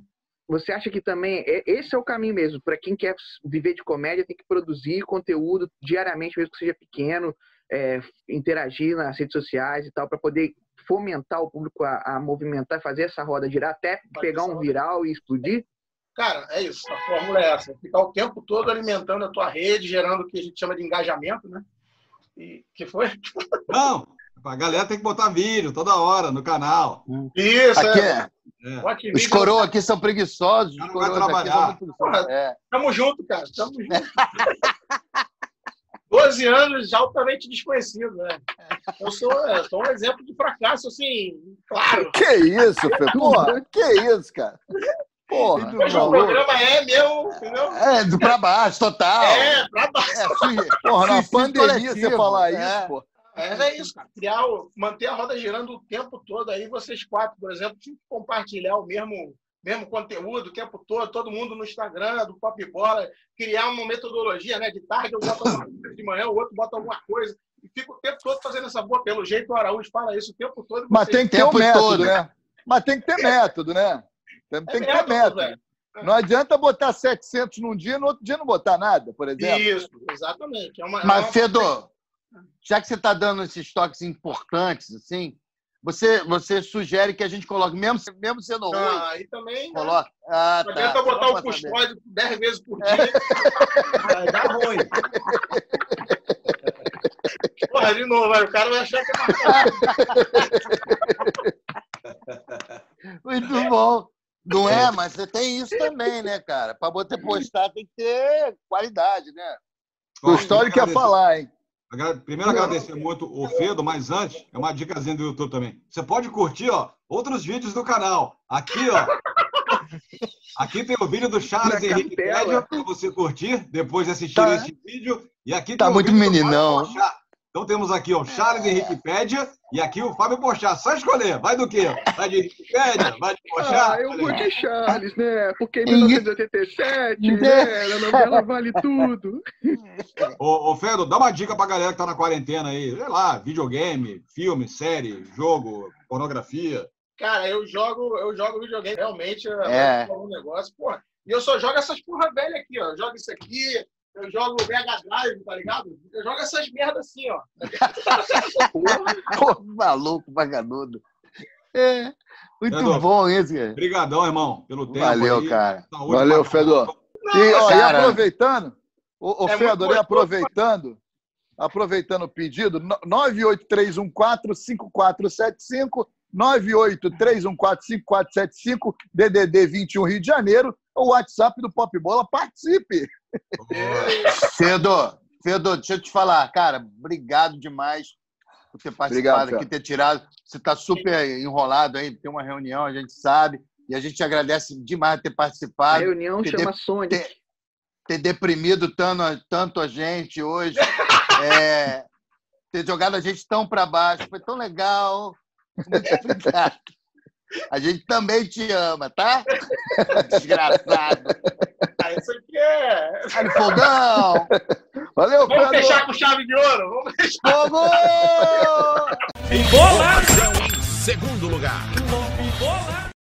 Você acha que também é- esse é o caminho mesmo? Para quem quer viver de comédia, tem que produzir conteúdo diariamente, mesmo que seja pequeno, é, interagir nas redes sociais e tal, para poder fomentar o público a, a movimentar, fazer essa roda girar, até pegar um viral e explodir? Cara, é isso. A fórmula é essa. Ficar o tempo todo alimentando a tua rede, gerando o que a gente chama de engajamento, né? E que foi? Não, a galera tem que botar vídeo toda hora no canal. Isso, Aqui é. é. É. Os coroas aqui são preguiçosos. Os coroas aqui trabalhar. são preguiçosos. É. Tamo junto, cara. Tamo junto. 12 anos já altamente desconhecido, né? Eu sou, eu sou um exemplo de fracasso, assim, claro. Que isso? Porra, que isso, cara? Porra. Hoje o programa é meu, entendeu? É, do pra baixo, total. É, pra baixo. É, sui- Porra, na pandemia você falar É. isso, pô. Mas é isso, cara. Criar, o- manter a roda girando o tempo todo. Aí vocês quatro, por exemplo, tinham que compartilhar o mesmo, mesmo conteúdo o tempo todo, todo mundo no Instagram, do Pop Bola, criar uma metodologia, né? De tarde eu boto alguma coisa, de manhã o outro bota alguma coisa. E fica o tempo todo fazendo essa boa. Pelo jeito o Araújo fala isso o tempo todo. Mas tem que ter um método, todo. né? Mas tem que ter método, né? Tem, tem que ter velho. Não adianta botar 700 num dia e no outro dia não botar nada, por exemplo. Isso, exatamente. É uma, é Mas, uma- Fedor, já que você está dando esses toques importantes, assim, você, você sugere que a gente coloque, mesmo, mesmo sendo ruim, Ah, aí também. né? coloque. Ah, Não tá. adianta botar o custódio 10 vezes por dia. Vai dar ruim. Porra, de novo, o cara vai achar que é marcado. Muito bom. Não é, mas você tem isso também, né, cara? Para você postar tem que ter qualidade, né? O histórico quer falar, hein? Primeiro, agradecer muito o Fedo, mas antes, é uma dicasinha do YouTube também. Você pode curtir, ó, outros vídeos do canal. Aqui, ó. Aqui tem o vídeo do Charles Na Henrique. Médio, para você curtir depois de assistir Tá. este vídeo. E aqui Tá tem o muito vídeo do meninão. Então temos aqui o Charles Henrique Pédia e aqui o Fábio Pochá. Só escolher. Vai do quê? Vai de Henrique Pédia? Vai de Pochá? Ah, eu vou de Charles, né? Porque em 1987, né? A novela vale tudo. Ô, ô Fedo, dá uma dica pra galera que tá na quarentena aí. Sei lá, videogame, filme, série, jogo, pornografia. Cara, eu jogo, eu jogo videogame realmente, É. é um negócio, porra. E eu só jogo essas porra velha aqui, ó. Eu jogo isso aqui, eu jogo Mega Drive, tá ligado? Eu jogo essas merda assim, ó. Pô, maluco, vagabundo. É, muito Fedor, bom esse, cara. Brigadão, irmão, pelo tempo Valeu, aí. cara. Saúde Valeu, pra- Fedor. Não, E, ó, e aproveitando, ô, ô É Fedor, e aproveitando, aproveitando o pedido, no- 983145475, 983145475, DDD 21 Rio de Janeiro, o WhatsApp do Pop Bola, participe. Fedor, Fedor, deixa eu te falar, cara, obrigado demais por ter participado Obrigado, aqui, ter tirado. Você está super enrolado aí, tem uma reunião, a gente sabe, e a gente agradece demais ter A participado, reunião ter, chama Sonic. ter- ter deprimido tanto, tanto a gente hoje, é, ter jogado a gente tão para baixo, foi tão legal. Muito obrigado. A gente também te ama, tá? Desgraçado. Ah, isso aqui é. Sai fogão! Valeu, Vamos fechar com chave de ouro? Vamos fechar. Fogo! Informação em segundo lugar.